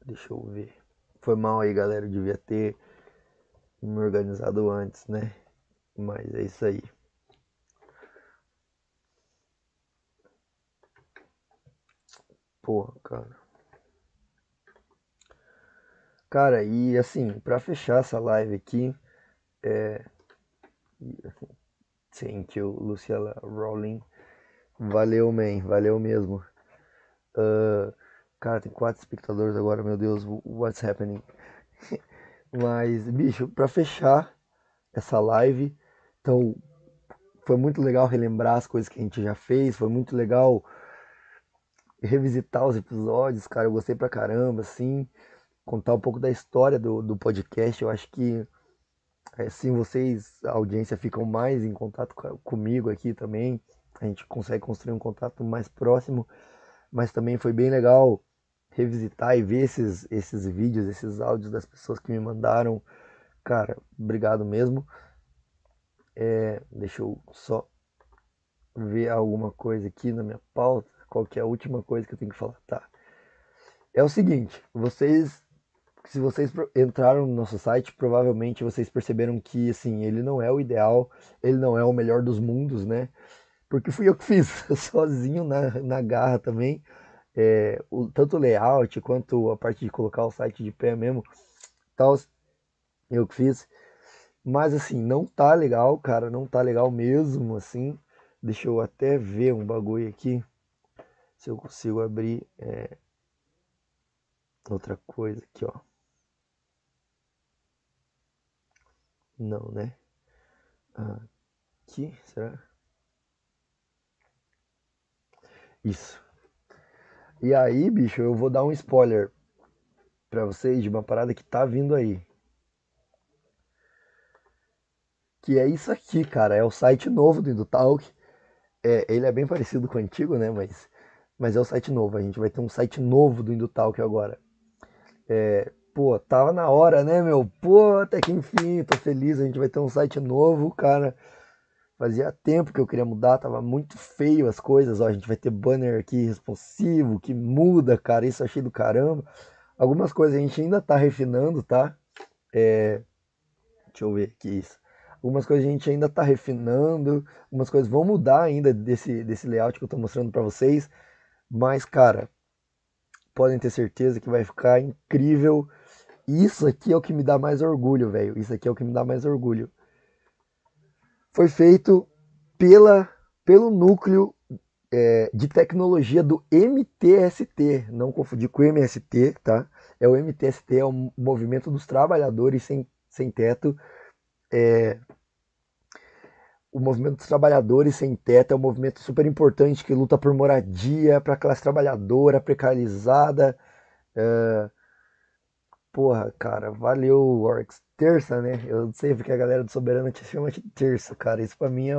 Deixa eu ver. Foi mal aí, galera. Eu devia ter me organizado antes, né? Mas é isso aí. Porra, cara. Cara, e assim, pra fechar essa live aqui, é. Thank you, Luciela Rowling. Valeu, man. Valeu mesmo. Uh, Cara, tem quatro espectadores agora, meu Deus, what's happening? <laughs> Mas, bicho, pra fechar essa live, então foi muito legal relembrar as coisas que a gente já fez, foi muito legal revisitar os episódios, cara, eu gostei pra caramba, assim, contar um pouco da história do, do podcast, eu acho que assim vocês, a audiência, ficam mais em contato comigo aqui também, a gente consegue construir um contato mais próximo, mas também foi bem legal revisitar e ver esses, esses vídeos, esses áudios das pessoas que me mandaram. Cara, obrigado mesmo. É, deixa eu só ver alguma coisa aqui na minha pauta. Qual que é a última coisa que eu tenho que falar? Tá. É o seguinte, vocês se vocês entraram no nosso site, provavelmente vocês perceberam que assim, ele não é o ideal, ele não é o melhor dos mundos, né? Porque fui eu que fiz, <laughs> sozinho na, na garra também é, o, tanto o layout quanto a parte de colocar o site de pé mesmo, tal, eu que fiz. Mas assim, não tá legal, cara, não tá legal mesmo, assim. Deixa eu até ver um bagulho aqui, se eu consigo abrir é, outra coisa aqui, ó. Não, né? Aqui, será? Isso. E aí, bicho, eu vou dar um spoiler para vocês de uma parada que tá vindo aí. Que é isso aqui, cara. É o site novo do Indutalk. É, ele é bem parecido com o antigo, né? Mas, mas é o site novo. A gente vai ter um site novo do Indutalk agora. É, pô, tava na hora, né, meu? Pô, até que enfim, tô feliz. A gente vai ter um site novo, cara. Fazia tempo que eu queria mudar, tava muito feio as coisas. Ó, a gente vai ter banner aqui responsivo, que muda, cara. Isso achei do caramba. Algumas coisas a gente ainda tá refinando, tá? É... Deixa eu ver aqui isso. Algumas coisas a gente ainda tá refinando. Algumas coisas vão mudar ainda desse, desse layout que eu tô mostrando para vocês. Mas, cara, podem ter certeza que vai ficar incrível. Isso aqui é o que me dá mais orgulho, velho. Isso aqui é o que me dá mais orgulho foi feito pela, pelo núcleo é, de tecnologia do MTST, não confundir com o MST, tá? É o MTST, é o Movimento dos Trabalhadores Sem, Sem Teto. É, o movimento dos trabalhadores sem teto é um movimento super importante que luta por moradia para a classe trabalhadora precarizada. É, porra, cara, valeu, Orcs terça, né? Eu não sei porque a galera do Soberano te chama de terça, cara. Isso para mim é,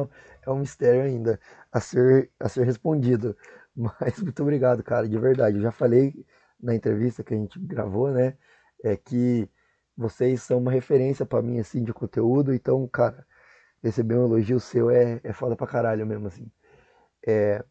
é, um mistério ainda a ser, a ser respondido. <laughs> Mas muito obrigado, cara, de verdade. Eu já falei na entrevista que a gente gravou, né? É que vocês são uma referência para mim, assim, de conteúdo. Então, cara, receber um elogio seu é, é foda pra caralho mesmo, assim. É,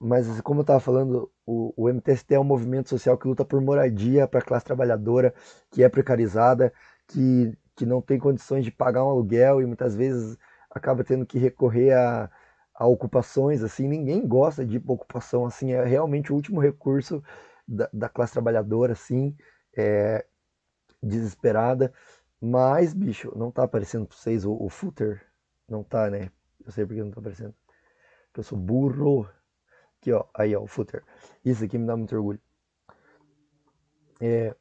mas como eu estava falando, o, o, MTST é um movimento social que luta por moradia para a classe trabalhadora, que é precarizada, que, que não tem condições de pagar um aluguel e muitas vezes acaba tendo que recorrer a, a ocupações, assim, ninguém gosta de ocupação, assim, é realmente o último recurso da, da classe trabalhadora, assim, é, desesperada, mas, bicho, não tá aparecendo pra vocês o, o footer? Não tá, né? Eu sei porque não tá aparecendo. Porque eu sou burro. Aqui, ó. Aí, ó, o footer. Isso aqui me dá muito orgulho. É,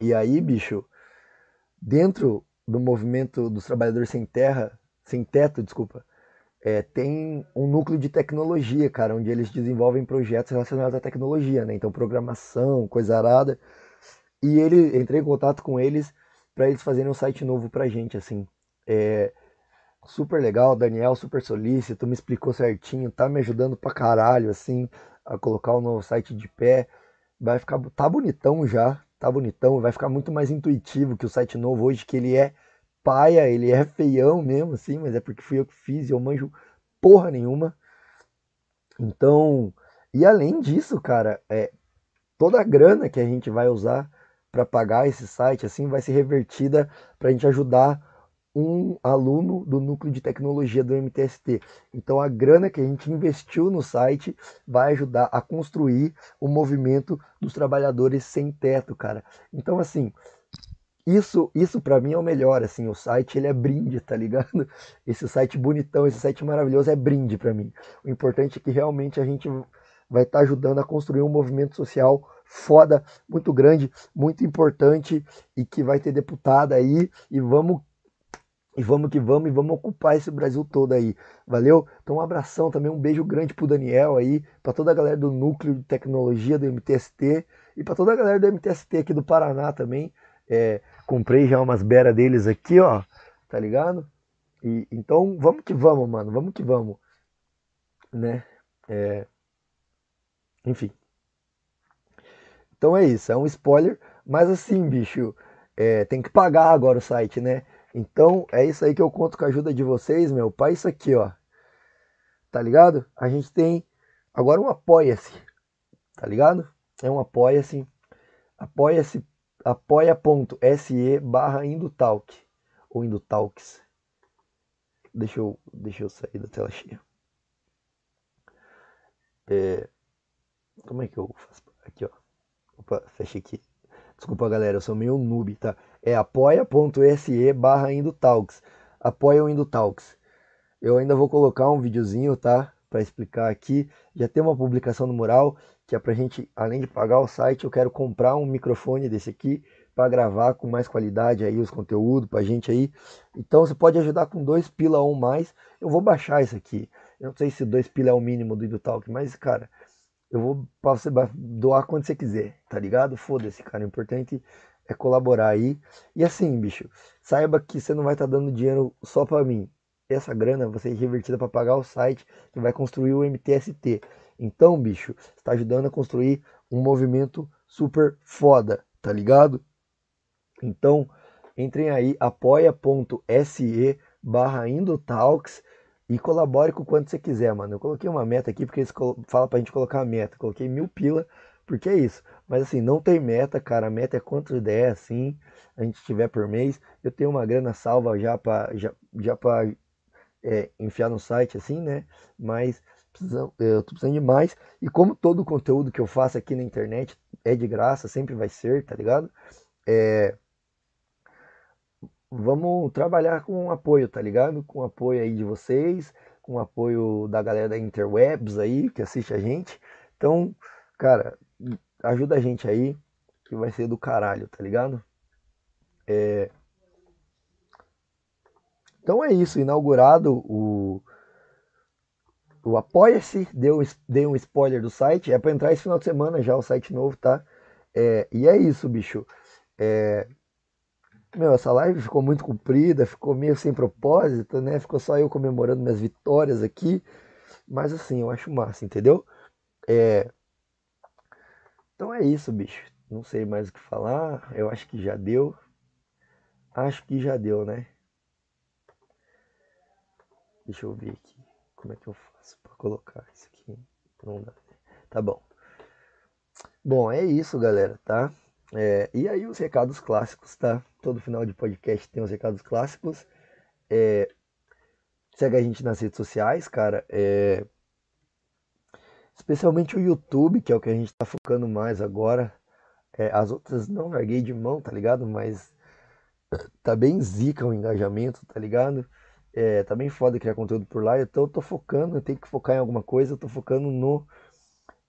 e aí, bicho, dentro do movimento dos trabalhadores sem terra, sem teto, desculpa, é, tem um núcleo de tecnologia, cara, onde eles desenvolvem projetos relacionados à tecnologia, né? Então, programação, coisa arada. E ele, entrei em contato com eles para eles fazerem um site novo pra gente, assim. É super legal, Daniel, super solícito, me explicou certinho, tá me ajudando pra caralho, assim, a colocar o novo site de pé. Vai ficar, tá bonitão já, tá bonitão, vai ficar muito mais intuitivo que o site novo hoje, que ele é paia, ele é feião mesmo, assim, mas é porque fui eu que fiz e eu manjo porra nenhuma. Então, e além disso, cara, é, toda a grana que a gente vai usar para pagar esse site, assim, vai ser revertida para a gente ajudar um aluno do núcleo de tecnologia do MTST. Então a grana que a gente investiu no site vai ajudar a construir o movimento dos trabalhadores sem teto, cara. Então assim, isso, isso para mim é o melhor, assim, o site ele é brinde, tá ligado? <laughs> Esse site bonitão, esse site maravilhoso é brinde para mim. O importante é que realmente a gente vai estar tá ajudando a construir um movimento social foda, muito grande, muito importante e que vai ter deputada aí e vamos e vamos que vamos e vamos ocupar esse Brasil todo aí. Valeu? Então um abração também, um beijo grande pro Daniel aí, para toda a galera do núcleo de tecnologia do MTST e para toda a galera do MTST aqui do Paraná também. É, comprei já umas beras deles aqui, ó, tá ligado? E, então vamos que vamos, mano, vamos que vamos, né? É, enfim. Então é isso, é um spoiler, mas assim, bicho, é, tem que pagar agora o site, né? Então é isso aí que eu conto com a ajuda de vocês, meu pai, isso aqui, ó. Tá ligado? A gente tem agora um apoia-se, tá ligado? É um apoia-se, apoia-se apoia.se barra Indutalk ou Indutalks. Deixa eu, deixa eu sair da tela cheia. É, como é que eu faço? Aqui, ó. Opa, fechei aqui. Desculpa, galera, eu sou meio noob, tá? É apoia.se barra Indutalks. Apoia o Indutalks. Eu ainda vou colocar um videozinho, tá? Para explicar aqui. Já tem uma publicação no mural que é pra gente, além de pagar o site, eu quero comprar um microfone desse aqui para gravar com mais qualidade aí os conteúdos pra gente aí. Então você pode ajudar com dois pila ou mais. Eu vou baixar isso aqui. Eu não sei se dois pila é o mínimo do Indutalk, mas cara, eu vou para você doar quando você quiser, tá ligado? Foda-se, cara. O importante é colaborar aí. E assim, bicho, saiba que você não vai estar tá dando dinheiro só para mim. Essa grana vai ser revertida para pagar o site que vai construir o MTST. Então, bicho, está ajudando a construir um movimento super foda, tá ligado? Então, entrem aí, apoia.se barra Indotalks e colabore com o quanto você quiser, mano. Eu coloquei uma meta aqui porque eles falam pra gente colocar a meta. Coloquei mil pila, porque é isso. Mas assim, não tem meta, cara. A meta é quanto der, assim, a gente tiver por mês. Eu tenho uma grana salva já pra, já, já pra é, enfiar no site, assim, né? Mas eu tô precisando de mais. E como todo o conteúdo que eu faço aqui na internet é de graça, sempre vai ser, tá ligado? É, vamos trabalhar com apoio, tá ligado? Com apoio aí de vocês, com apoio da galera da Interwebs aí, que assiste a gente. Então, cara, ajuda a gente aí, que vai ser do caralho, tá ligado? É... Então é isso, inaugurado o, o Apoia-se, deu um spoiler do site, é para entrar esse final de semana já o site novo, tá? É, e é isso, bicho. É, meu, essa live ficou muito comprida, ficou meio sem propósito, né? Ficou só eu comemorando minhas vitórias aqui. Mas assim, eu acho massa, entendeu? É... Então é isso, bicho. Não sei mais o que falar. Eu acho que já deu. Acho que já deu, né? Deixa eu ver aqui. Como é que eu faço pra colocar isso aqui. Não dá. Tá bom. Bom, é isso, galera, tá? É, e aí os recados clássicos, tá? Todo final de podcast tem os recados clássicos. É, segue a gente nas redes sociais, cara. É, especialmente o YouTube, que é o que a gente tá focando mais agora. É, as outras não larguei de mão, tá ligado? Mas tá bem zica o engajamento, tá ligado? É, tá bem foda criar conteúdo por lá. Então eu tô focando, eu tenho que focar em alguma coisa, eu tô focando no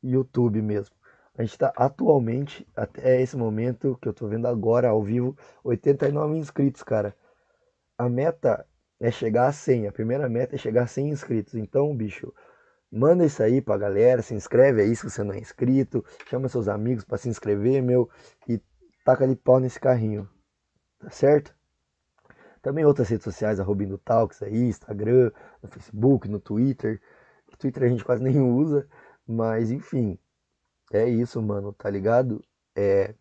YouTube mesmo. A gente está atualmente, até esse momento que eu tô vendo agora ao vivo, 89 inscritos, cara. A meta é chegar a 100. A primeira meta é chegar a 100 inscritos. Então, bicho, manda isso aí pra galera, se inscreve aí se você não é inscrito, chama seus amigos para se inscrever, meu, e taca ali pau nesse carrinho. Tá certo? Também outras redes sociais, arroba Talks aí, Instagram, no Facebook, no Twitter. Twitter a gente quase <laughs> nem usa, mas enfim, é isso, mano, tá ligado? É.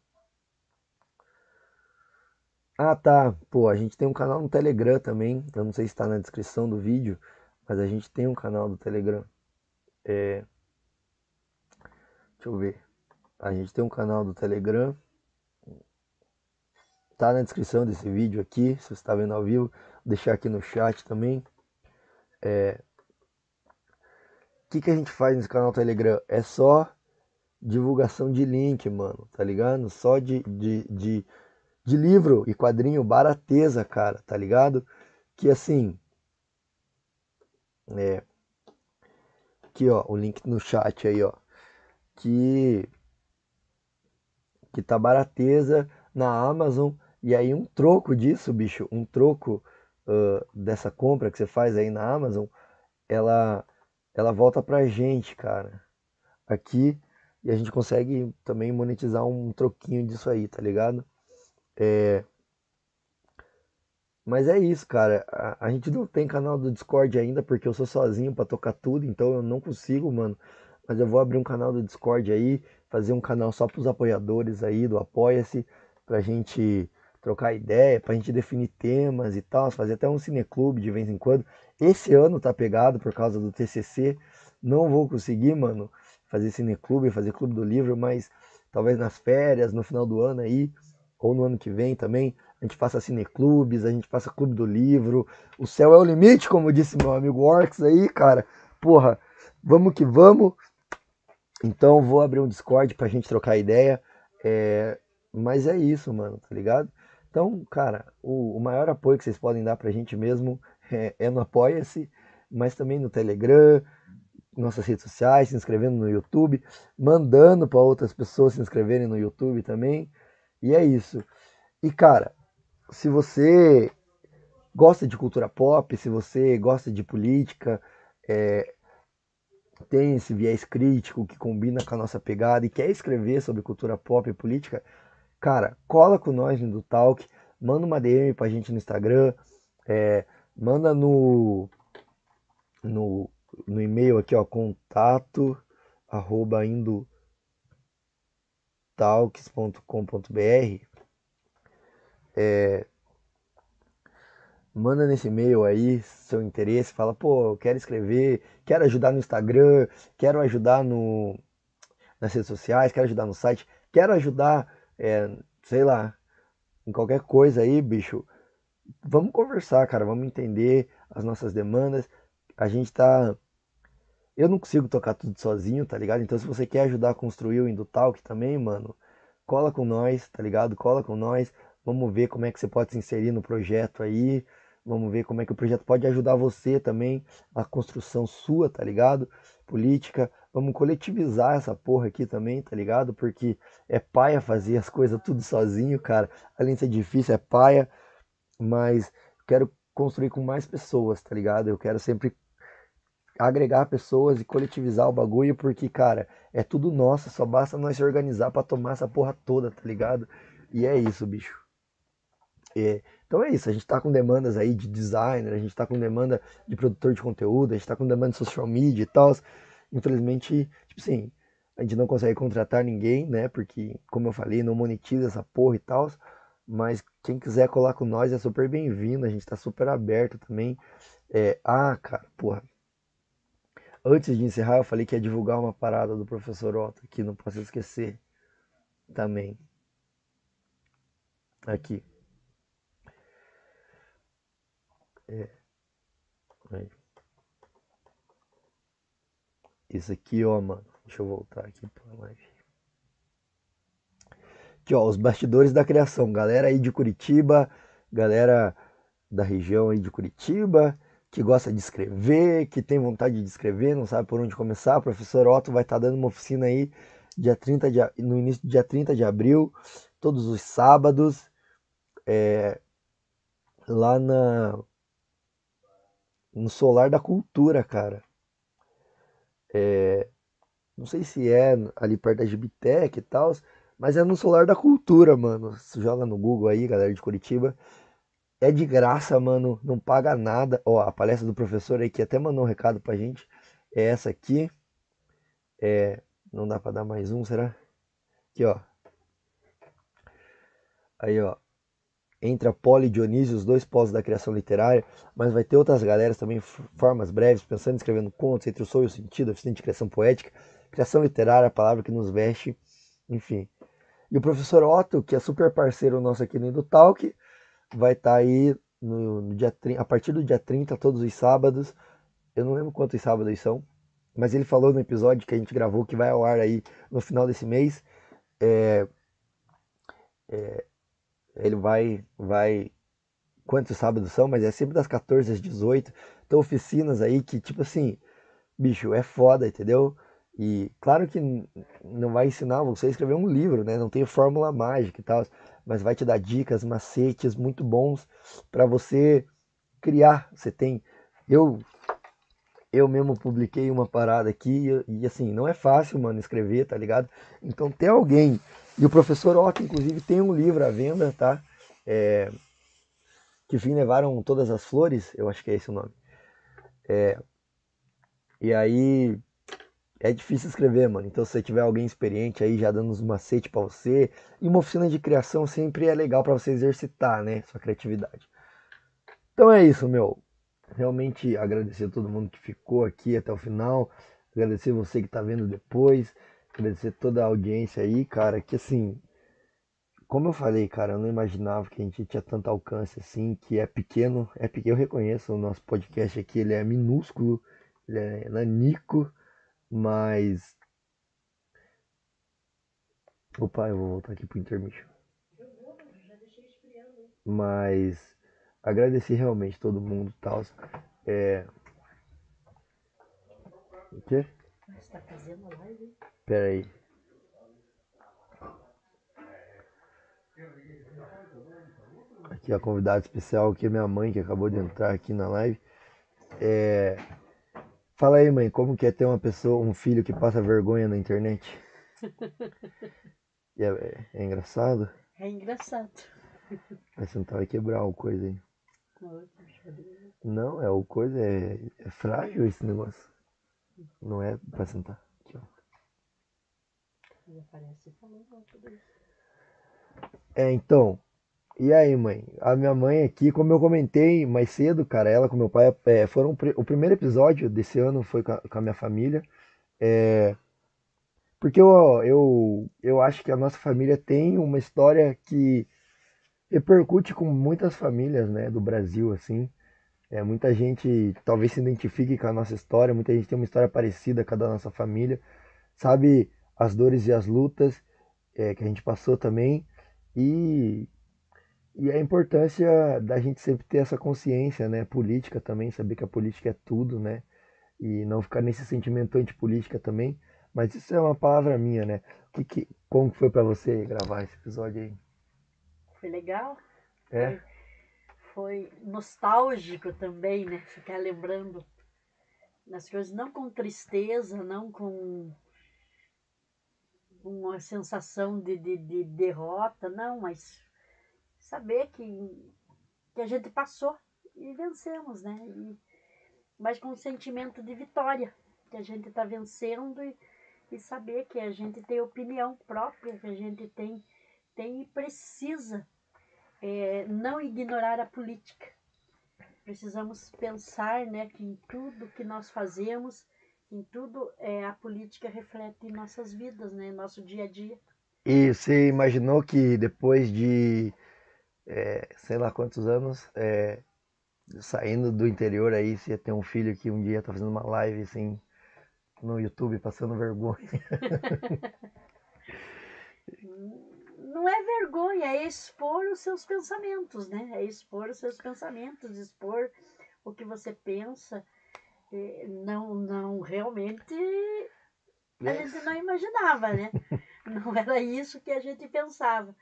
Ah, tá. Pô, a gente tem um canal no Telegram também. Eu não sei se tá na descrição do vídeo, mas a gente tem um canal do Telegram. É. Deixa eu ver. A gente tem um canal do Telegram. Tá na descrição desse vídeo aqui, se você está vendo ao vivo. Vou deixar aqui no chat também. É. O que, que a gente faz nesse canal Telegram? É só divulgação de link, mano, tá ligado? Só de, de, de, de livro e quadrinho barateza, cara, tá ligado? Que assim. É. Aqui, ó, o link no chat aí, ó. Que. Que tá barateza na Amazon. E aí, um troco disso, bicho, um troco uh, dessa compra que você faz aí na Amazon, ela, ela volta pra gente, cara. Aqui e a gente consegue também monetizar um troquinho disso aí, tá ligado? É... Mas é isso, cara. A, a, gente não tem canal do Discord ainda porque eu sou sozinho para tocar tudo, então eu não consigo, mano. Mas eu vou abrir um canal do Discord aí, fazer um canal só pros apoiadores aí do Apoia-se, pra gente trocar ideia, pra gente definir temas e tal, fazer até um cineclube de vez em quando. Esse ano tá pegado por causa do TCC, não vou conseguir, mano fazer cineclube, fazer clube do livro, mas talvez nas férias, no final do ano aí, ou no ano que vem também, a gente faça cineclubes, a gente faça clube do livro. O céu é o limite, como disse meu amigo Orcs aí, cara. Porra, vamos que vamos. Então vou abrir um Discord pra gente trocar ideia. É... Mas é isso, mano, tá ligado? Então, cara, o, o maior apoio que vocês podem dar pra gente mesmo é, é no Apoia-se, mas também no Telegram, nossas redes sociais, se inscrevendo no YouTube, mandando para outras pessoas se inscreverem no YouTube também. E é isso. E cara, se você gosta de cultura pop, se você gosta de política, é, tem esse viés crítico que combina com a nossa pegada e quer escrever sobre cultura pop e política, cara, cola com nós no Talk, manda uma DM pra gente no Instagram, é, manda no, no no e-mail aqui, ó, contato arroba indotalks.com.br é, manda nesse e-mail aí seu interesse, fala, pô, eu quero escrever, quero ajudar no Instagram, quero ajudar no, nas redes sociais, quero ajudar no site, quero ajudar, é, sei lá, em qualquer coisa aí, bicho. Vamos conversar, cara, vamos entender as nossas demandas. A gente tá eu não consigo tocar tudo sozinho, tá ligado? Então se você quer ajudar a construir o Indutalk também, mano, cola com nós, tá ligado? Cola com nós. Vamos ver como é que você pode se inserir no projeto aí. Vamos ver como é que o projeto pode ajudar você também, a construção sua, tá ligado? Política. Vamos coletivizar essa porra aqui também, tá ligado? Porque é paia fazer as coisas tudo sozinho, cara. Além de ser difícil, é paia. Mas quero construir com mais pessoas, tá ligado? Eu quero sempre agregar pessoas e coletivizar o bagulho, porque, cara, é tudo nosso, só basta nós se organizar para tomar essa porra toda, tá ligado? E é isso, bicho. É, então é isso, a gente tá com demandas aí de designer, a gente tá com demanda de produtor de conteúdo, a gente tá com demanda de social media e tal. Infelizmente, tipo assim, a gente não consegue contratar ninguém, né? Porque, como eu falei, não monetiza essa porra e tal. Mas quem quiser colar com nós é super bem-vindo, a gente tá super aberto também. É, ah, cara, porra, Antes de encerrar, eu falei que ia divulgar uma parada do professor Otto, que não posso esquecer também. Aqui. É. Isso aqui, ó, mano. Deixa eu voltar aqui pra live. Aqui, ó, os bastidores da criação. Galera aí de Curitiba, galera da região aí de Curitiba, que gosta de escrever, que tem vontade de escrever, não sabe por onde começar. O professor Otto vai estar tá dando uma oficina aí dia 30 de, no início do dia 30 de abril, todos os sábados, é, lá na, no Solar da Cultura, cara. É, não sei se é ali perto da Gibitec e tal, mas é no Solar da Cultura, mano. Joga no Google aí, galera de Curitiba. É de graça, mano, não paga nada. Ó, a palestra do professor aí que até mandou um recado pra gente é essa aqui. É, não dá para dar mais um, será? Aqui, ó. Aí, ó. Entre a Poli e Dionísio, os dois polos da criação literária, mas vai ter outras galeras também, formas breves, pensando escrevendo contos, entre o som e o sentido, oficina de criação poética, criação literária, a palavra que nos veste, enfim. E o professor Otto, que é super parceiro nosso aqui no Indutalk, vai estar tá aí no, no, dia, a partir do dia 30, todos os sábados. Eu não lembro quantos sábados são, mas ele falou no episódio que a gente gravou que vai ao ar aí no final desse mês. É, é, ele vai, vai. Quantos sábados são? Mas é sempre das 14 às 18. Então, oficinas aí que, tipo assim, bicho, é foda, entendeu? E claro que não vai ensinar você a escrever um livro, né? Não tem fórmula mágica e tal, mas vai te dar dicas, macetes muito bons para você criar. Você tem. Eu eu mesmo publiquei uma parada aqui e, e, assim, não é fácil, mano, escrever, tá ligado? Então tem alguém. E o professor Otto, inclusive, tem um livro à venda, tá? É, que fim levaram todas as flores, eu acho que é esse o nome. É, e aí é difícil escrever, mano. Então se você tiver alguém experiente aí já dando uns macete para você, e uma oficina de criação sempre é legal para você exercitar, né, sua criatividade. Então é isso, meu realmente agradecer a todo mundo que ficou aqui até o final. Agradecer você que está vendo depois. Agradecer toda a audiência aí, cara. Que assim, como eu falei, cara, eu não imaginava que a gente tinha tanto alcance assim, que é pequeno. É pequeno, eu reconheço o nosso podcast aqui, ele é minúsculo, ele é nanico, mas. Opa, eu vou voltar aqui pro intermission. Mas agradecer realmente todo mundo tal. É... O quê? Você tá fazendo live? Pera aí. Aqui a convidada especial que é minha mãe que acabou de entrar aqui na live. É... Fala aí, mãe, como que é ter uma pessoa, um filho que passa vergonha na internet? <laughs> é, é, é engraçado? É engraçado. Mas você não vai quebrar o coisa aí. Não, é o coisa, é, é frágil esse negócio. Não é pra sentar. Aqui, ó. É, então. E aí, mãe? A minha mãe aqui, como eu comentei mais cedo, cara, ela com meu pai é, foram o primeiro episódio desse ano foi com a, com a minha família. É, porque eu, eu, eu acho que a nossa família tem uma história que repercute com muitas famílias, né, do Brasil, assim. É, muita gente talvez se identifique com a nossa história, muita gente tem uma história parecida com a da nossa família, sabe as dores e as lutas é, que a gente passou também e, e a importância da gente sempre ter essa consciência, né, política também, saber que a política é tudo, né, e não ficar nesse sentimento antipolítica também. Mas isso é uma palavra minha, né? Que, que, como foi para você gravar esse episódio aí? Foi legal. É. Foi, foi nostálgico também, né? Ficar lembrando das coisas, não com tristeza, não com uma sensação de, de, de derrota, não, mas saber que, que a gente passou e vencemos, né? E, mas com um sentimento de vitória, que a gente está vencendo e, e saber que a gente tem opinião própria, que a gente tem, tem e precisa é, não ignorar a política. Precisamos pensar né, que em tudo que nós fazemos em tudo é, a política reflete em nossas vidas, né? Nosso dia a dia. E você imaginou que depois de é, sei lá quantos anos, é, saindo do interior aí, você ia ter um filho que um dia tá fazendo uma live assim no YouTube passando vergonha. <laughs> Não é vergonha, é expor os seus pensamentos, né? É expor os seus pensamentos, expor o que você pensa. Não, não realmente a gente não imaginava, né? <laughs> Não era isso que a gente pensava.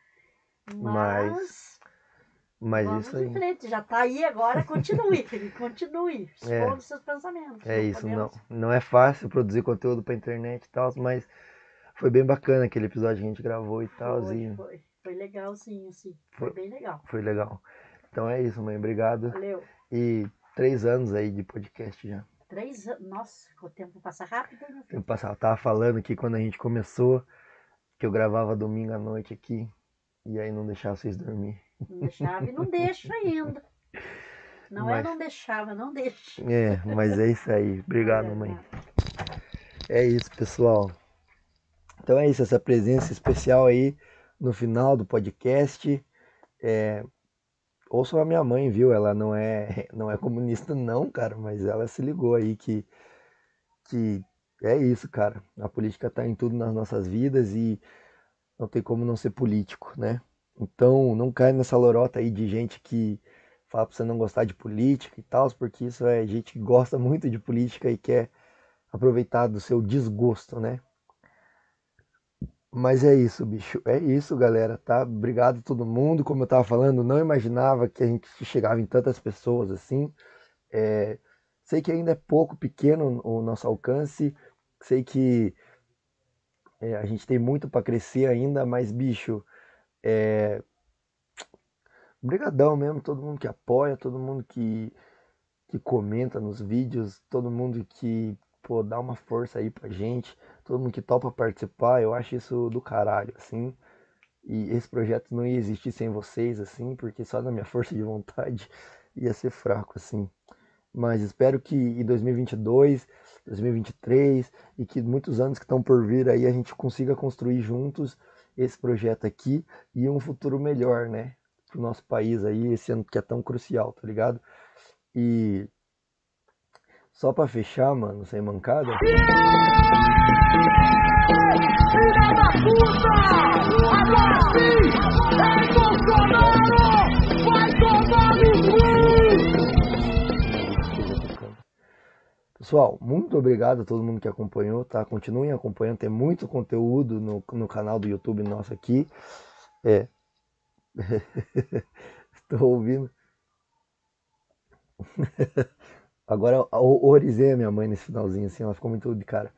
Mas, Mas, mas vamos isso em aí. frente, já tá aí agora, continue, <laughs> continue, É. expondo seus pensamentos. É isso, não, podemos- não é fácil produzir conteúdo pra internet e tal, mas foi bem bacana aquele episódio que a gente gravou e tal. Foi, E foi, foi legal sim, assim, foi Foi. bem legal. foi legal. Então é isso, mãe. Obrigado. Valeu. E três anos aí de podcast já. Três anos, nossa, o tempo passa rápido, hein, meu filho? Eu passava, tava falando que quando a gente começou, que eu gravava domingo à noite aqui, e aí não deixava vocês dormir. Não deixava e não deixa ainda. Não é Mas- não deixava, não deixa. É, mas é isso aí. Obrigado, mãe. É isso, pessoal. Então é isso, essa presença especial aí no final do podcast. É, ouçam a minha mãe, viu? Ela não é, <laughs> não é comunista, não, cara, mas ela se ligou aí que, que é isso, cara. A política tá em tudo nas nossas vidas e não tem como não ser político, né? Então não cai nessa lorota aí de gente que fala pra você não gostar de política e tal, porque isso é gente que gosta <laughs> muito de política e quer aproveitar do seu desgosto, né? Mas é isso, bicho. É isso, galera, tá? Obrigado a todo mundo. Como eu tava falando, não imaginava que a gente chegava em tantas pessoas assim. É, sei que ainda é pouco pequeno o nosso alcance. Sei que é, a gente tem muito para crescer ainda, mas, bicho, é, Obrigadão mesmo, todo mundo que apoia, todo mundo que, que comenta nos vídeos, todo mundo que, pô, dá uma força aí pra gente, todo mundo que topa participar, eu acho isso do caralho, assim. E esse projeto não ia existir sem vocês, assim, porque só na minha força de vontade <laughs> ia ser fraco, assim. Mas espero que em 2022, 2023 e que muitos anos que estão por vir aí a gente consiga construir juntos esse projeto aqui e um futuro melhor, né? Pro nosso país aí, esse ano que é tão crucial, tá ligado? E só pra fechar, mano, sem mancada. Filha da puta! Agora sim! É Bolsonaro! Pessoal, muito obrigado a todo mundo que acompanhou, tá? Continuem acompanhando, tem muito conteúdo no, no canal do YouTube nosso aqui. É. <laughs> Estou ouvindo. <laughs> Agora orizei a minha mãe nesse finalzinho, assim, ela ficou muito de cara.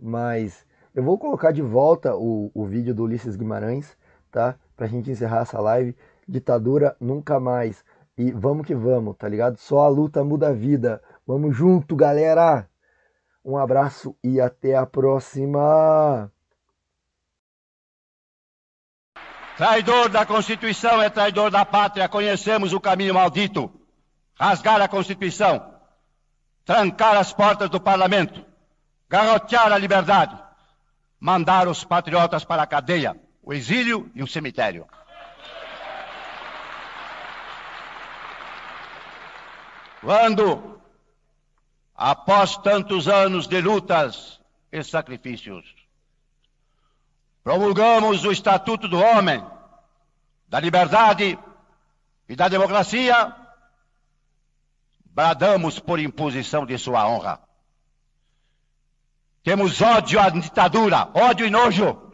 Mas eu vou colocar de volta o, o vídeo do Ulisses Guimarães, tá? Pra gente encerrar essa live. Ditadura nunca mais. E vamos que vamos, tá ligado? Só a luta muda a vida. Vamos junto, galera! Um abraço e até a próxima! Traidor da Constituição é traidor da pátria. Conhecemos o caminho maldito. Rasgar a Constituição. Trancar as portas do parlamento. Garrotear a liberdade. Mandar os patriotas para a cadeia, o exílio e o cemitério. Quando, após tantos anos de lutas e sacrifícios, promulgamos o Estatuto do Homem, da Liberdade e da Democracia, bradamos por imposição de sua honra. Temos ódio à ditadura, ódio e nojo.